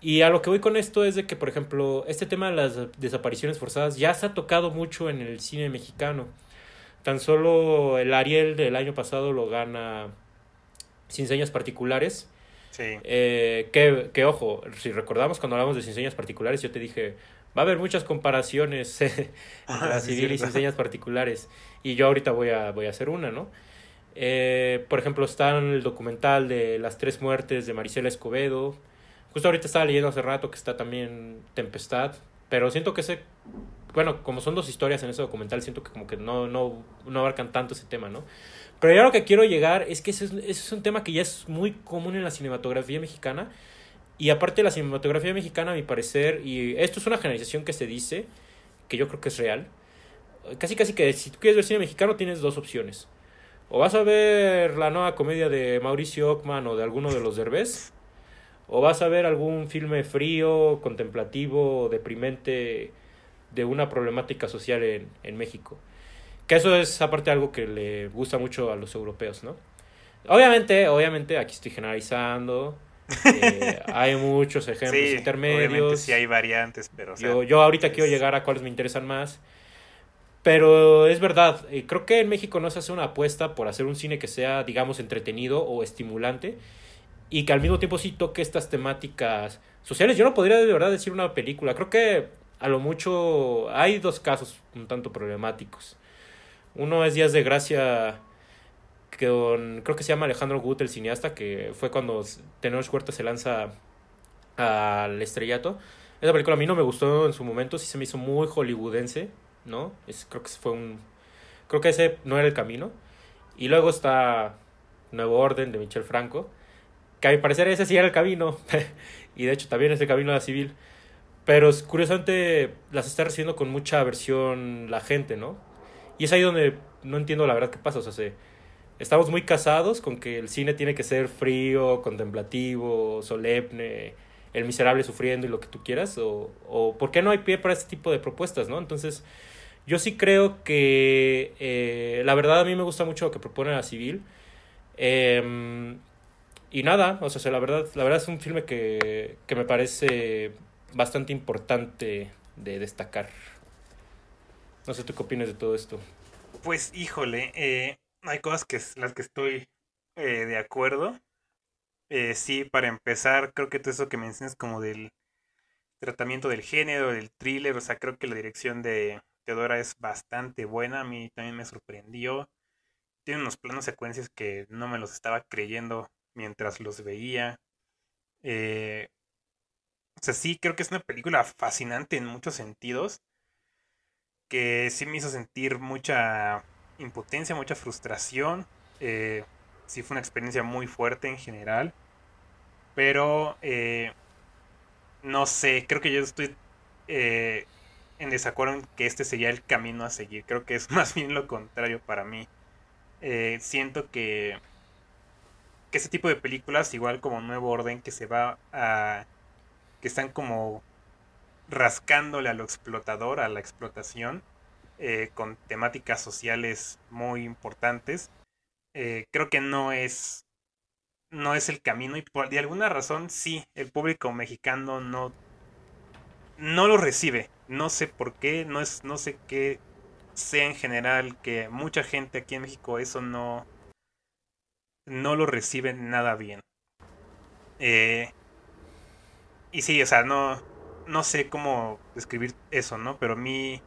Y a lo que voy con esto es de que, por ejemplo, este tema de las desapariciones forzadas ya se ha tocado mucho en el cine mexicano. Tan solo el Ariel del año pasado lo gana Sin Señas Particulares. Sí. Eh, que, que, ojo, si recordamos cuando hablamos de Sin Señas Particulares, yo te dije, va a haber muchas comparaciones entre la civil y Sin Señas Particulares. Y yo ahorita voy a, voy a hacer una, ¿no? Eh, por ejemplo, está en el documental de las tres muertes de Marisela Escobedo. Justo ahorita estaba leyendo hace rato que está también Tempestad. Pero siento que ese. Bueno, como son dos historias en ese documental, siento que como que no, no, no abarcan tanto ese tema, ¿no? Pero yo lo que quiero llegar es que ese es, ese es un tema que ya es muy común en la cinematografía mexicana. Y aparte la cinematografía mexicana, a mi parecer, y esto es una generalización que se dice, que yo creo que es real. Casi, casi que si tú quieres ver cine mexicano, tienes dos opciones o vas a ver la nueva comedia de Mauricio Ockman o de alguno de los Derbez, o vas a ver algún filme frío, contemplativo, deprimente de una problemática social en, en México. Que eso es aparte algo que le gusta mucho a los europeos, ¿no? Obviamente, obviamente, aquí estoy generalizando. Eh, hay muchos ejemplos intermedios. Obviamente sí hay variantes, pero... yo, yo ahorita quiero llegar a cuáles me interesan más. Pero es verdad, eh, creo que en México no se hace una apuesta por hacer un cine que sea, digamos, entretenido o estimulante y que al mismo tiempo sí toque estas temáticas sociales. Yo no podría de verdad decir una película, creo que a lo mucho hay dos casos un tanto problemáticos. Uno es Días de Gracia, con, creo que se llama Alejandro Gut, el cineasta, que fue cuando Tenor Huerta se lanza al estrellato. Esa película a mí no me gustó en su momento, sí se me hizo muy hollywoodense ¿no? Es, creo que fue un... Creo que ese no era el camino. Y luego está Nuevo Orden de Michel Franco, que a mi parecer ese sí era el camino. y de hecho también es el camino a la civil. Pero curiosamente las está recibiendo con mucha aversión la gente, ¿no? Y es ahí donde no entiendo la verdad qué pasa. O sea, se, estamos muy casados con que el cine tiene que ser frío, contemplativo, solemne, el miserable sufriendo y lo que tú quieras. O, o por qué no hay pie para este tipo de propuestas, ¿no? Entonces yo sí creo que eh, la verdad a mí me gusta mucho lo que propone la civil. Em, y nada, o sea, la verdad, la verdad es un filme que, que me parece bastante importante de destacar. No sé tú qué opinas de todo esto. Pues híjole, eh, hay cosas que las que estoy eh, de acuerdo. sí, para empezar, creo que todo eso que mencionas como del tratamiento del género, del thriller, o sea, creo que la dirección de, Teodora es bastante buena, a mí también me sorprendió. Tiene unos planos secuencias que no me los estaba creyendo mientras los veía. Eh, o sea, sí, creo que es una película fascinante en muchos sentidos. Que sí me hizo sentir mucha impotencia, mucha frustración. Eh, sí fue una experiencia muy fuerte en general. Pero, eh, no sé, creo que yo estoy eh, en desacuerdo en que este sería el camino a seguir. Creo que es más bien lo contrario para mí. Eh, siento que, que ese tipo de películas, igual como Nuevo Orden, que se va a... que están como rascándole a lo explotador, a la explotación, eh, con temáticas sociales muy importantes, eh, creo que no es no es el camino y por de alguna razón sí el público mexicano no no lo recibe no sé por qué, no, es, no sé qué sea en general que mucha gente aquí en México eso no, no lo recibe nada bien. Eh, y sí, o sea, no, no sé cómo describir eso, ¿no? Pero a mí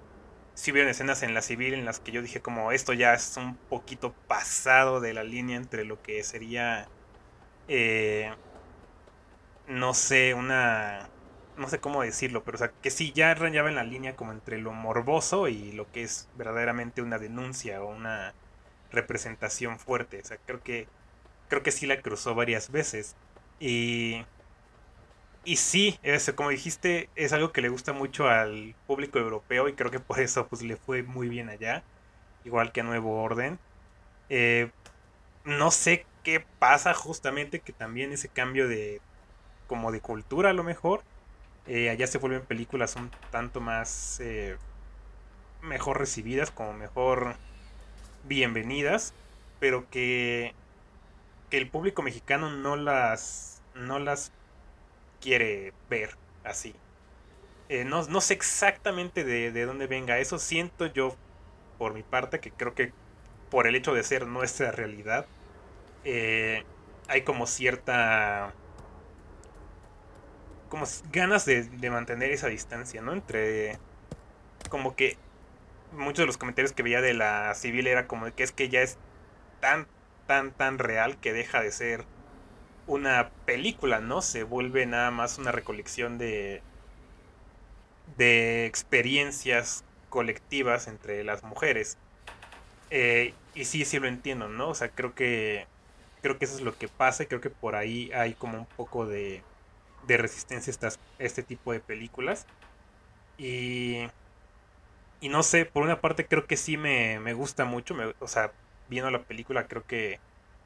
sí vieron escenas en la civil en las que yo dije como esto ya es un poquito pasado de la línea entre lo que sería, eh, no sé, una, no sé cómo decirlo, pero o sea, que sí ya rayaba en la línea como entre lo morboso y lo que es verdaderamente una denuncia o una representación fuerte. O sea, creo que, creo que sí la cruzó varias veces. Y y sí, eso, como dijiste, es algo que le gusta mucho al público europeo y creo que por eso pues le fue muy bien allá, igual que a Nuevo Orden. Eh, no sé qué pasa justamente que también ese cambio de como de cultura a lo mejor, eh, allá se vuelven películas un tanto más eh, mejor recibidas, como mejor bienvenidas, pero que, que el público mexicano no las no las quiere ver así. Eh, no, no, sé exactamente de, de, dónde venga eso. Siento yo, por mi parte, que creo que por el hecho de ser nuestra realidad, eh, hay como cierta... como ganas de, de, mantener esa distancia, ¿no? Entre... como que muchos de los comentarios que veía de la civil era como que es que ya es tan, tan, tan real que deja de ser una película, ¿no? Se vuelve nada más una recolección de, de experiencias colectivas entre las mujeres. Eh, y sí, sí lo entiendo, ¿no? O sea, creo que creo que eso es lo que pasa y creo que por ahí hay como un poco de, de resistencia estas, este tipo de películas. Y, y no sé, por una parte creo que sí me, me gusta mucho, me, o sea, viendo la película creo que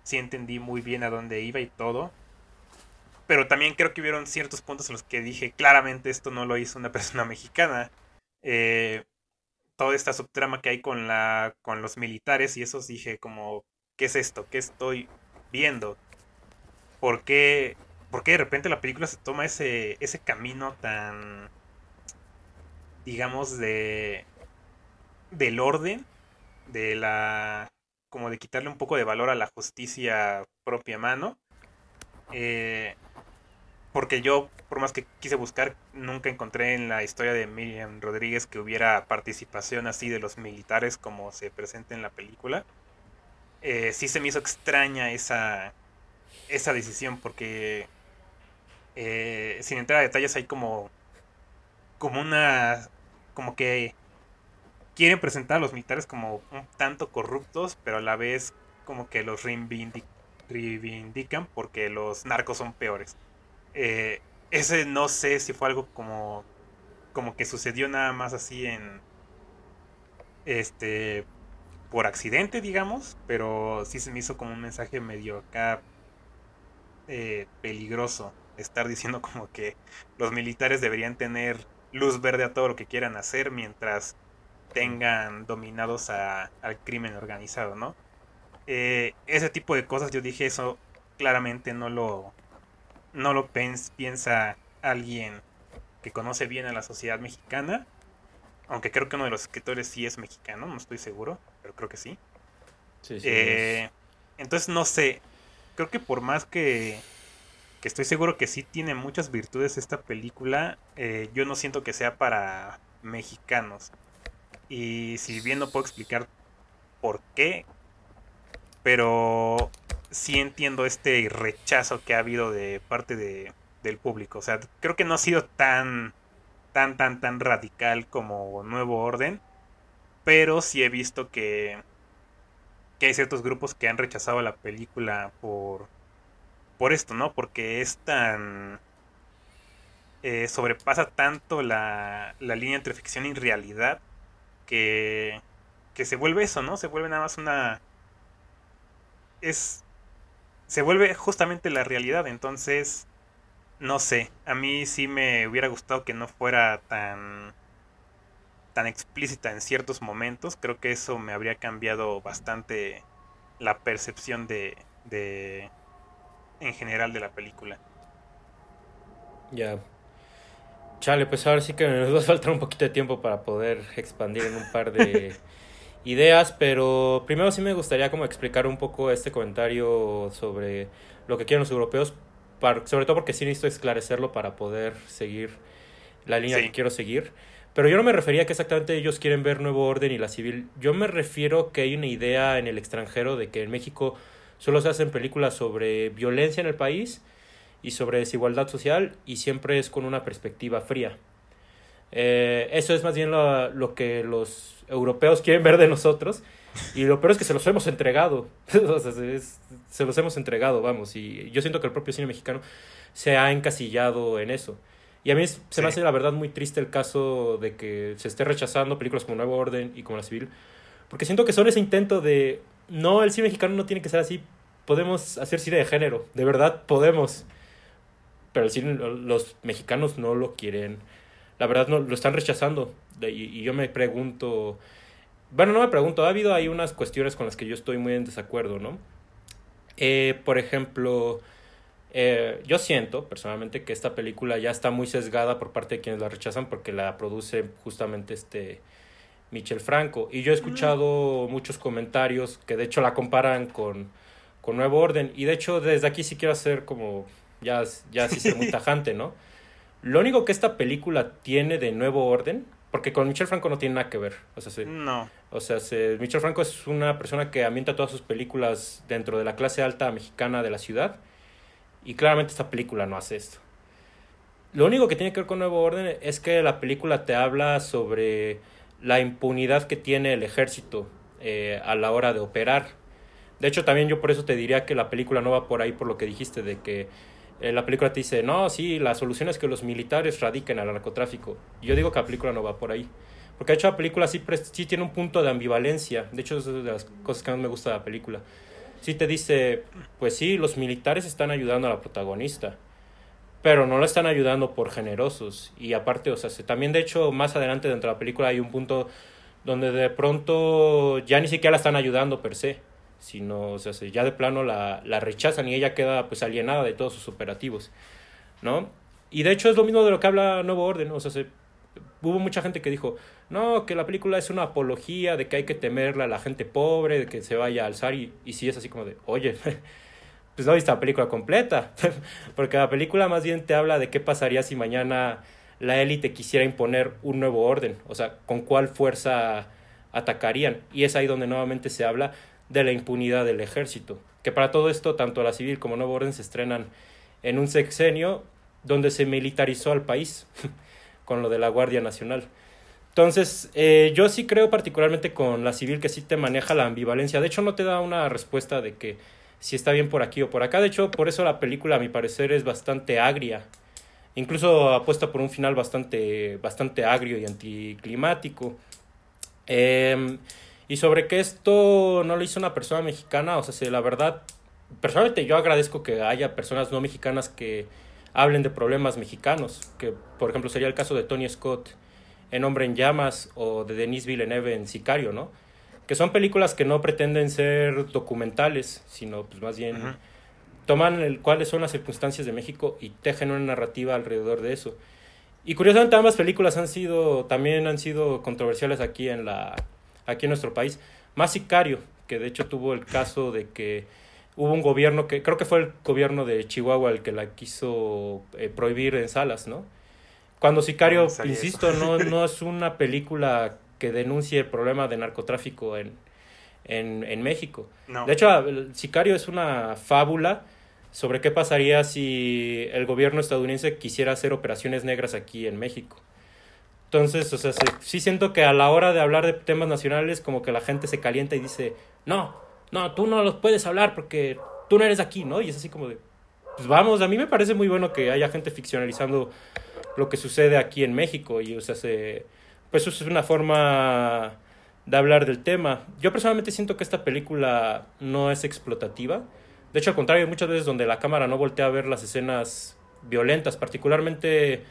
sí entendí muy bien a dónde iba y todo. Pero también creo que hubieron ciertos puntos en los que dije, claramente esto no lo hizo una persona mexicana. Eh, toda esta subtrama que hay con, la, con los militares y esos dije como, ¿qué es esto? ¿Qué estoy viendo? ¿Por qué, por qué de repente la película se toma ese, ese camino tan, digamos, de del orden, de la como de quitarle un poco de valor a la justicia propia mano. Eh, porque yo, por más que quise buscar, nunca encontré en la historia de Miriam Rodríguez que hubiera participación así de los militares como se presenta en la película. Eh, sí se me hizo extraña esa, esa decisión porque, eh, sin entrar a detalles, hay como, como una, como que quieren presentar a los militares como un tanto corruptos, pero a la vez como que los reivindican porque los narcos son peores. Eh, ese no sé si fue algo como como que sucedió nada más así en este por accidente digamos pero sí se me hizo como un mensaje medio acá eh, peligroso estar diciendo como que los militares deberían tener luz verde a todo lo que quieran hacer mientras tengan dominados a, al crimen organizado, ¿no? Eh, ese tipo de cosas yo dije eso claramente no lo no lo piensa alguien que conoce bien a la sociedad mexicana aunque creo que uno de los escritores sí es mexicano no estoy seguro pero creo que sí, sí, eh, entonces no sé creo que por más que que estoy seguro que sí tiene muchas virtudes esta película eh, yo no siento que sea para mexicanos y si bien no puedo explicar por qué, pero sí entiendo este rechazo que ha habido de parte de, del público. O sea, creo que no ha sido tan, tan, tan, tan radical como Nuevo Orden, pero sí he visto que, que hay ciertos grupos que han rechazado la película por, por esto, ¿no? Porque es tan... Eh, sobrepasa tanto la, la línea entre ficción y realidad que, que se vuelve eso, ¿no? Se vuelve nada más una... Es... Se vuelve justamente la realidad, entonces... No sé, a mí sí me hubiera gustado que no fuera tan tan explícita en ciertos momentos, creo que eso me habría cambiado bastante la percepción de, de en general de la película. Ya, Chale, pues ahora sí que nos va a faltar un poquito de tiempo para poder expandir en un par de ideas, pero primero sí me gustaría como explicar un poco este comentario sobre lo que quieren los europeos, sobre todo porque sí necesito esclarecerlo para poder seguir la línea que quiero seguir. Pero yo no me refería a que exactamente ellos quieren ver nuevo orden y la civil. Yo me refiero que hay una idea en el extranjero de que en México solo se hacen películas sobre violencia en el país y sobre desigualdad social y siempre es con una perspectiva fría. Eh, eso es más bien lo, lo, que los europeos quieren ver de nosotros y lo peor es que se los hemos entregado. se los hemos entregado, vamos. Y yo siento que el propio cine mexicano se ha encasillado en eso. Y a mí se me hace la verdad muy triste el caso de que se esté rechazando películas como Nuevo Orden y como La Civil, porque siento que son ese intento de, no, el cine mexicano no tiene que ser así, podemos hacer cine de género, de verdad podemos, pero el cine, los mexicanos no lo quieren, la verdad no lo están rechazando, y, yo me pregunto, bueno, no me pregunto, ha habido ahí unas cuestiones con las que yo estoy muy en desacuerdo, ¿no? Eh, por ejemplo, eh, yo siento personalmente que esta película ya está muy sesgada por parte de quienes la rechazan porque la produce justamente este Michel Franco. Y yo he escuchado muchos comentarios que de hecho la comparan con, con Nuevo Orden. Y de hecho desde aquí sí quiero hacer como, ya, ya sí ser muy tajante, ¿no? Lo único que esta película tiene de Nuevo Orden, porque con Michel Franco no tiene nada que ver. O sea, no. O sea, Michel Franco es una persona que ambienta todas sus películas dentro de la clase alta mexicana de la ciudad y claramente esta película no hace esto. Lo único que tiene que ver con Nuevo Orden es que la película te habla sobre la impunidad que tiene el ejército eh, a la hora de operar. De hecho, también yo por eso te diría que la película no va por ahí por lo que dijiste de que eh, la película te dice, no, sí, la solución es que los militares radiquen al narcotráfico. Yo digo que la película no va por ahí. Porque de hecho la película sí, sí tiene un punto de ambivalencia. De hecho, es de las cosas que más me gusta de la película sí te dice, pues sí, los militares están ayudando a la protagonista, pero no la están ayudando por generosos. Y aparte, o sea, también de hecho, más adelante dentro de la película hay un punto donde de pronto ya ni siquiera la están ayudando per se, sino, o sea, ya de plano la, la rechazan y ella queda pues alienada de todos sus operativos, ¿no? Y de hecho es lo mismo de lo que habla Nuevo Orden, o sea, se, hubo mucha gente que dijo, no, que la película es una apología de que hay que temerla a la gente pobre, de que se vaya a alzar, y, y sí es así como de, oye, pues no viste la película completa, porque la película más bien te habla de qué pasaría si mañana la élite quisiera imponer un nuevo orden, o sea, con cuál fuerza atacarían, y es ahí donde nuevamente se habla de la impunidad del ejército, que para todo esto, tanto la civil como nuevo orden se estrenan en un sexenio donde se militarizó al país. con lo de la Guardia Nacional. Entonces, eh, yo sí creo particularmente con la civil que sí te maneja la ambivalencia. De hecho, no te da una respuesta de que si está bien por aquí o por acá. De hecho, por eso la película, a mi parecer, es bastante agria. Incluso apuesta por un final bastante, bastante agrio y anticlimático. Em, y sobre que esto no lo hizo una persona mexicana, o sea, la verdad, personalmente yo agradezco que haya personas no mexicanas que hablen de problemas mexicanos, que por ejemplo sería el caso de Tony Scott en Hombre en Llamas o de Denis Villeneuve en Sicario, ¿no? Que son películas que no pretenden ser documentales, sino pues más bien toman el, cuáles son las circunstancias de México y tejen una narrativa alrededor de eso. Y curiosamente ambas películas han sido también han sido controversiales aquí en la aquí en nuestro país. Más Sicario, que de hecho tuvo el caso de que hubo un gobierno que, creo que fue el gobierno de Chihuahua el que la quiso eh, prohibir en salas, ¿no? Cuando Sicario, insisto, no, no es una película que denuncie el problema de narcotráfico en, en, en México. De hecho, Sicario es una fábula sobre qué pasaría si el gobierno estadounidense quisiera hacer operaciones negras aquí en México. Entonces, o sea, sí siento que a la hora de hablar de temas nacionales, como que la gente se calienta y dice, no, no, tú no los puedes hablar porque tú no eres aquí, ¿no? Y es así como de, pues vamos, a mí me parece muy bueno que haya gente ficcionalizando lo que sucede aquí en México y, o sea, se, pues eso es una forma de hablar del tema. Yo personalmente siento que esta película no es explotativa. De hecho, al contrario, muchas veces donde la cámara no voltea a ver las escenas violentas, particularmente,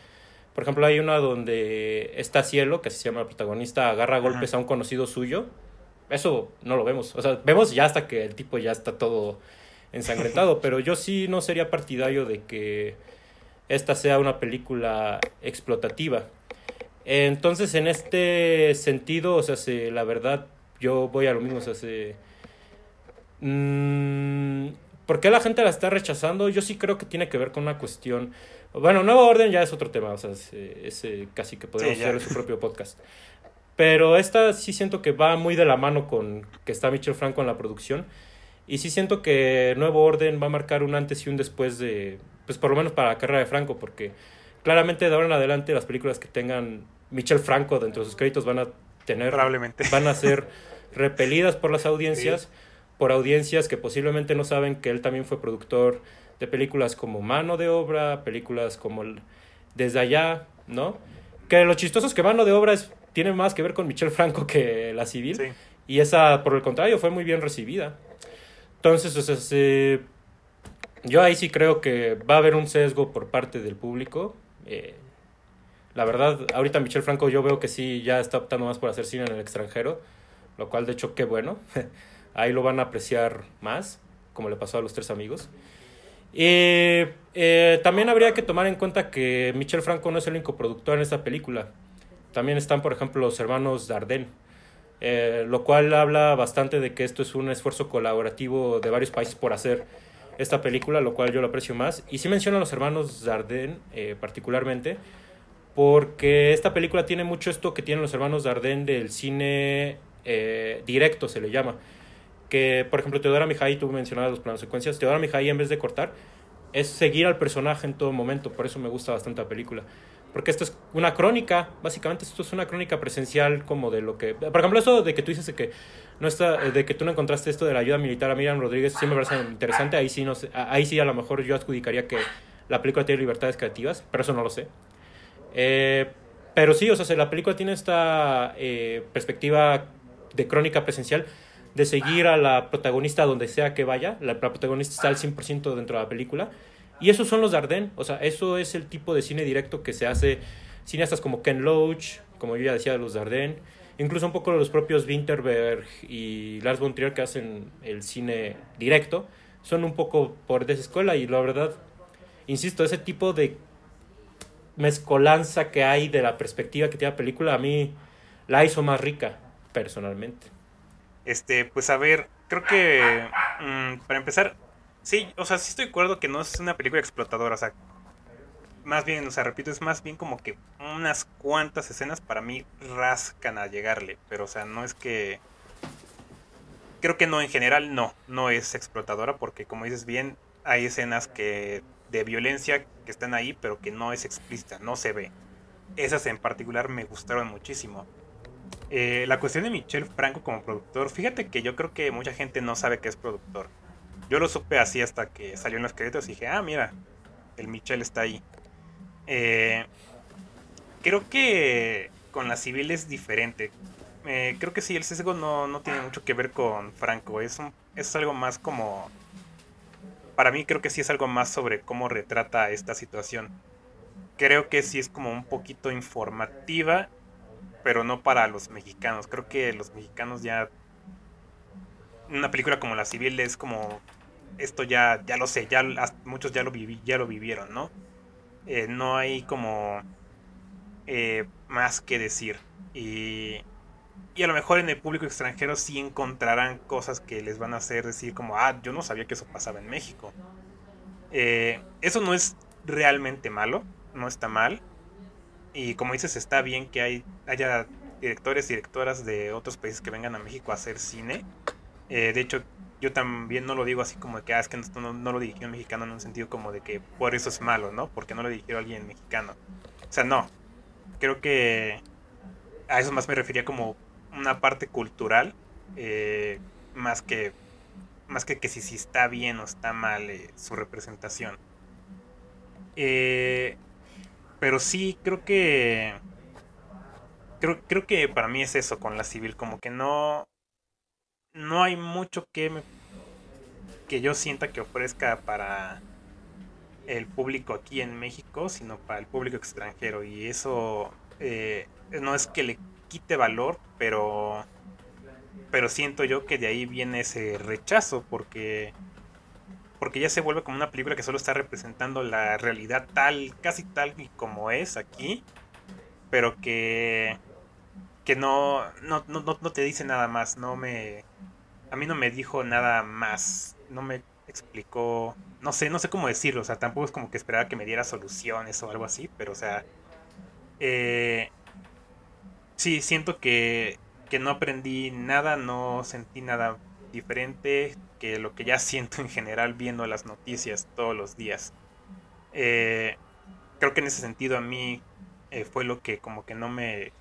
por ejemplo, hay una donde está Cielo, que se llama el protagonista, agarra golpes a un conocido suyo eso no lo vemos. O sea, vemos ya hasta que el tipo ya está todo ensangrentado, pero yo sí no sería partidario de que esta sea una película explotativa. Entonces, en este sentido, o sea, la verdad, yo voy a lo mismo, o sea, se, mm, ¿Por qué la gente la está rechazando? Yo sí creo que tiene que ver con una cuestión. Bueno, Nueva Orden ya es otro tema, o sea, es, casi que podemos hacer su propio podcast. Pero esta sí siento que va muy de la mano con que está Michel Franco en la producción. Y sí siento que Nuevo Orden va a marcar un antes y un después de, pues por lo menos para la carrera de Franco, porque claramente de ahora en adelante las películas que tengan Michel Franco dentro de sus créditos van a tener, Probablemente. van a ser repelidas por las audiencias por audiencias que posiblemente no saben que él también fue productor de películas como Mano de Obra, películas como Desde Allá, ¿no? Que lo chistoso es que Mano de Obra es, tiene más que ver con Michel Franco que La Civil. Y esa, por el contrario, fue muy bien recibida. Entonces, o sea, yo ahí sí creo que va a haber un sesgo por parte del público. Eh, la verdad, ahorita Michel Franco yo veo que sí ya está optando más por hacer cine en el extranjero, lo cual de hecho qué bueno. ahí lo van a apreciar más, como le pasó a los tres amigos. Y eh, también habría que tomar en cuenta que Michel Franco no es el único productor en esta película. También están, por ejemplo, los hermanos Dardenne, eh, lo cual habla bastante de que esto es un esfuerzo colaborativo de varios países por hacer esta película, lo cual yo lo aprecio más. Y sí menciono a los hermanos Dardenne eh, particularmente, porque esta película tiene mucho esto que tienen los hermanos Dardenne del cine directo, se le llama que, por ejemplo, Teodora Mijay, tú mencionabas los planos secuencias, Teodora Mijay en vez de cortar, es seguir al personaje en todo momento, por eso me gusta bastante la película. Porque esto es una crónica, básicamente esto es una crónica presencial como de lo que... Por ejemplo, eso de que tú dices que, no está, de que tú no encontraste esto de la ayuda militar a Miriam Rodríguez, sí me parece interesante, ahí sí, no sé, ahí sí a lo mejor yo adjudicaría que la película tiene libertades creativas, pero eso no lo sé. Eh, pero sí, o sea, la película tiene esta eh, perspectiva de crónica presencial, de seguir a la protagonista donde sea que vaya. La, protagonista está al 100% dentro de la película. Y esos son los Dardenne. O sea, eso es el tipo de cine directo que se hace cineastas como Ken Loach, como yo ya decía, de los Dardenne. Incluso un poco los propios Winterberg y Lars von Trier que hacen el cine directo. Son un poco por esa escuela y la verdad, insisto, ese tipo de mezcolanza que hay de la perspectiva que tiene la película a mí la hizo más rica, personalmente. Este, pues a ver, creo que mm, para empezar, sí, o sea, sí estoy de acuerdo que no es una película explotadora, o sea, más bien, o sea, repito, es más bien como que unas cuantas escenas para mí rascan a llegarle, pero o sea, no es que... Creo que no, en general no, no es explotadora porque como dices bien, hay escenas que de violencia que están ahí, pero que no es explícita, no se ve. Esas en particular me gustaron muchísimo. Eh, la cuestión de Michel Franco como productor, fíjate que yo creo que mucha gente no sabe que es productor. Yo lo supe así hasta que salió en los créditos y dije, ah, mira, el Michel está ahí. Eh, creo que con la civil es diferente. Eh, creo que sí, el sesgo no, no, tiene mucho que ver con Franco. Es, es algo más como... Para mí creo que sí es algo más sobre cómo retrata esta situación. Creo que sí es como un poquito informativa pero no para los mexicanos. Creo que los mexicanos ya una película como La Civil es como esto ya ya lo sé, ya muchos ya lo viví, ya lo vivieron, ¿no? Eh, no hay como eh, más que decir y y a lo mejor en el público extranjero sí encontrarán cosas que les van a hacer decir como, ah, yo no sabía que eso pasaba en México. Eh, eso no es realmente malo, no está mal. Y como dices, está bien que hay, haya directores y directoras de otros países que vengan a México a hacer cine. Eh, de hecho, yo también no lo digo así como de que ah, es que no, no, lo dirigió un mexicano en un sentido como de que por eso es malo, ¿no? Porque no lo dirigió alguien mexicano. O sea, no. Creo que a eso más me refería como una parte cultural, eh, más que más que que si, si está bien o está mal eh, su representación. Eh, pero sí, creo que. Creo, creo que para mí es eso con la civil, como que no. No hay mucho que me, que yo sienta que ofrezca para el público aquí en México, sino para el público extranjero. Y eso eh, no es que le quite valor, pero pero siento yo que de ahí viene ese rechazo, porque porque ya se vuelve como una película que solo está representando la realidad tal, casi tal y como es aquí, pero que que no no, no, no te dice nada más, no me a mí no me dijo nada más, no me explicó, no sé, no sé cómo decirlo, o sea, tampoco es como que esperaba que me diera soluciones o algo así, pero o sea, eh, sí, siento que, que no aprendí nada, no sentí nada diferente que lo que ya siento en general viendo las noticias todos los días. Eh, creo que en ese sentido a mí eh, fue lo que como que no me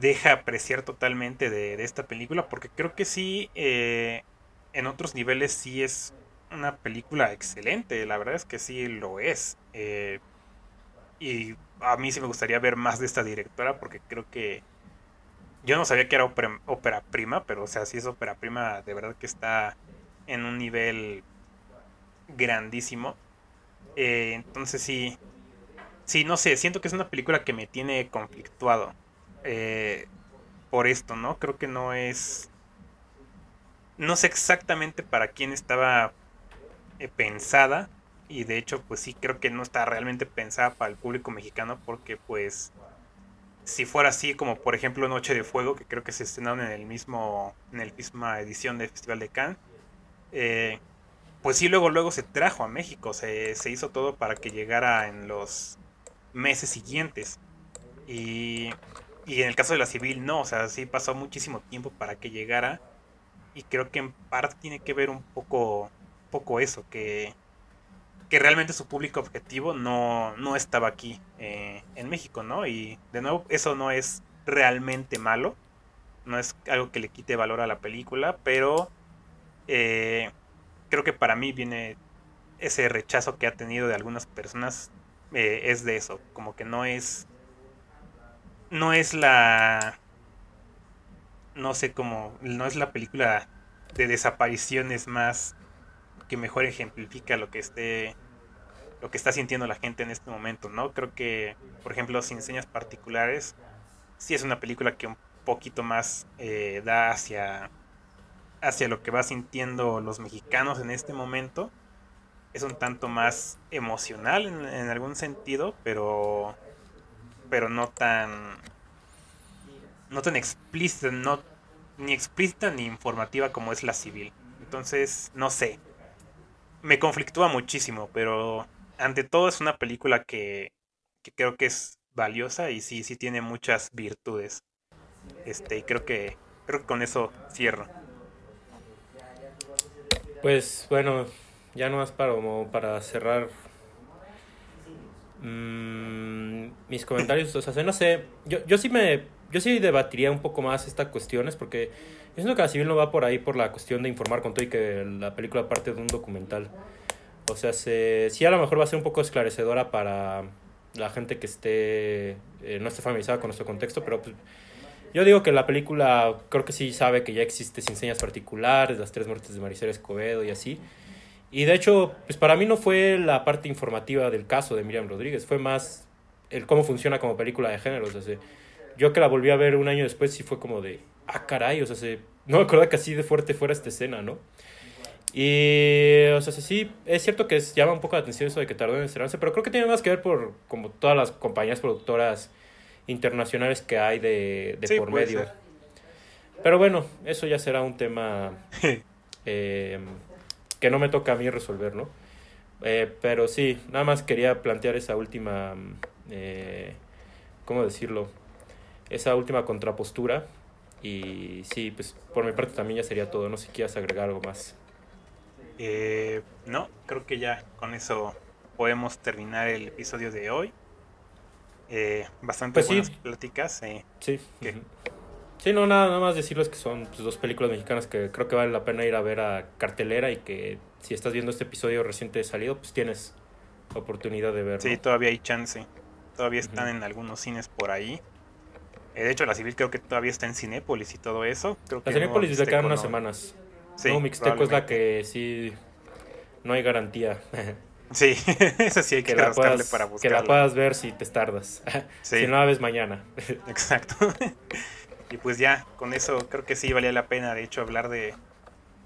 deja apreciar totalmente de, esta película, porque creo que sí, eh, en otros niveles sí es una película excelente, la verdad es que sí lo es. Y a mí sí me gustaría ver más de esta directora, porque creo que yo no sabía que era ópera, prima, pero o sea, sí es ópera prima, de verdad que está en un nivel grandísimo. Eh, entonces sí, sí, no sé, siento que es una película que me tiene conflictuado. Eh, por esto, ¿no? Creo que no es... No sé exactamente para quién estaba eh, pensada y de hecho pues sí creo que no está realmente pensada para el público mexicano porque pues si fuera así como por ejemplo Noche de Fuego que creo que se estrenaron en el mismo en la misma edición del Festival de Cannes eh, pues sí luego luego se trajo a México se, se hizo todo para que llegara en los meses siguientes y y en el caso de la civil no, o sea, sí pasó muchísimo tiempo para que llegara. Y creo que en parte tiene que ver un poco, poco eso, que, que realmente su público objetivo no, no estaba aquí eh, en México, ¿no? Y de nuevo, eso no es realmente malo, no es algo que le quite valor a la película, pero eh, creo que para mí viene ese rechazo que ha tenido de algunas personas, eh, es de eso, como que no es no es la no sé cómo no es la película de desapariciones más que mejor ejemplifica lo que esté lo que está sintiendo la gente en este momento, ¿no? Creo que, por ejemplo, Sin Señas Particulares, sí es una película que un poquito más eh, da hacia, hacia lo que va sintiendo los mexicanos en este momento. Es un tanto más emocional en algún sentido, pero pero no tan no tan explícita, no ni explícita ni informativa como es la civil. Entonces, no sé. Me conflictúa muchísimo, pero ante todo es una película que, que creo que es valiosa y sí, sí tiene muchas virtudes. Este, y creo que creo que con eso cierro. Pues bueno, ya no más para, para cerrar Mm, mis comentarios, o sea, no sé, yo, yo sí me, yo sí debatiría un poco más estas cuestiones porque yo siento que la civil no va por ahí por la cuestión de informar con todo y que la película parte de un documental. O sea, se, sí a lo mejor va a ser un poco esclarecedora para la gente que esté, eh, no esté familiarizada con nuestro contexto, pero pues, yo digo que la película creo que sí sabe que ya existe sin señas particulares, las tres muertes de Maricela Escobedo y así. Y de hecho, pues para mí no fue la parte informativa del caso de Miriam Rodríguez, fue más el cómo funciona como película de género. O sea, yo que la volví a ver un año después sí fue como de, ah, caray, o sea, se, no me acuerdo que así de fuerte fuera esta escena, ¿no? Y, o sea, sí, es cierto que llama un poco la atención eso de que tardó en estrenarse, pero creo que tiene más que ver por como todas las compañías productoras internacionales que hay de, de por medio. Pero bueno, eso ya será un tema eh, que no me toca a mí resolver, ¿no? Eh, pero sí, nada más quería plantear esa última, eh, ¿cómo decirlo? Esa última contrapostura. Y sí, pues por mi parte también ya sería todo. No sé si quieras agregar algo más. Eh, no, creo que ya con eso podemos terminar el episodio de hoy. Eh, bastante pues buenas pláticas. sí. Sí, no, nada, nada más decirles que son pues, dos películas mexicanas que creo que vale la pena ir a ver a cartelera y que si estás viendo este episodio reciente salido, pues tienes oportunidad de verlo. Sí, todavía hay chance. Todavía están en algunos cines por ahí. Eh, de hecho, la civil creo que todavía está en Cinépolis y todo eso. Creo la Cinépolis le quedan unas semanas. Sí, no, Mixteco es la que sí no hay garantía. Sí, eso sí hay que, la puedas, para buscarla. Que la puedas ver si te tardas. si no la ves mañana. Exacto. Y pues ya, con eso creo que sí valía la pena, de hecho, hablar de,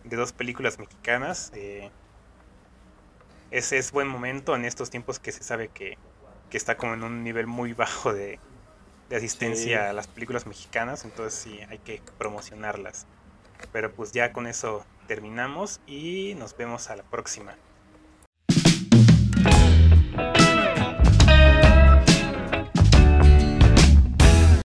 de dos películas mexicanas. Eh, ese es buen momento en estos tiempos que se sabe que, que está como en un nivel muy bajo de, de asistencia a las películas mexicanas, entonces sí hay que promocionarlas. Pero pues ya con eso terminamos y nos vemos a la próxima.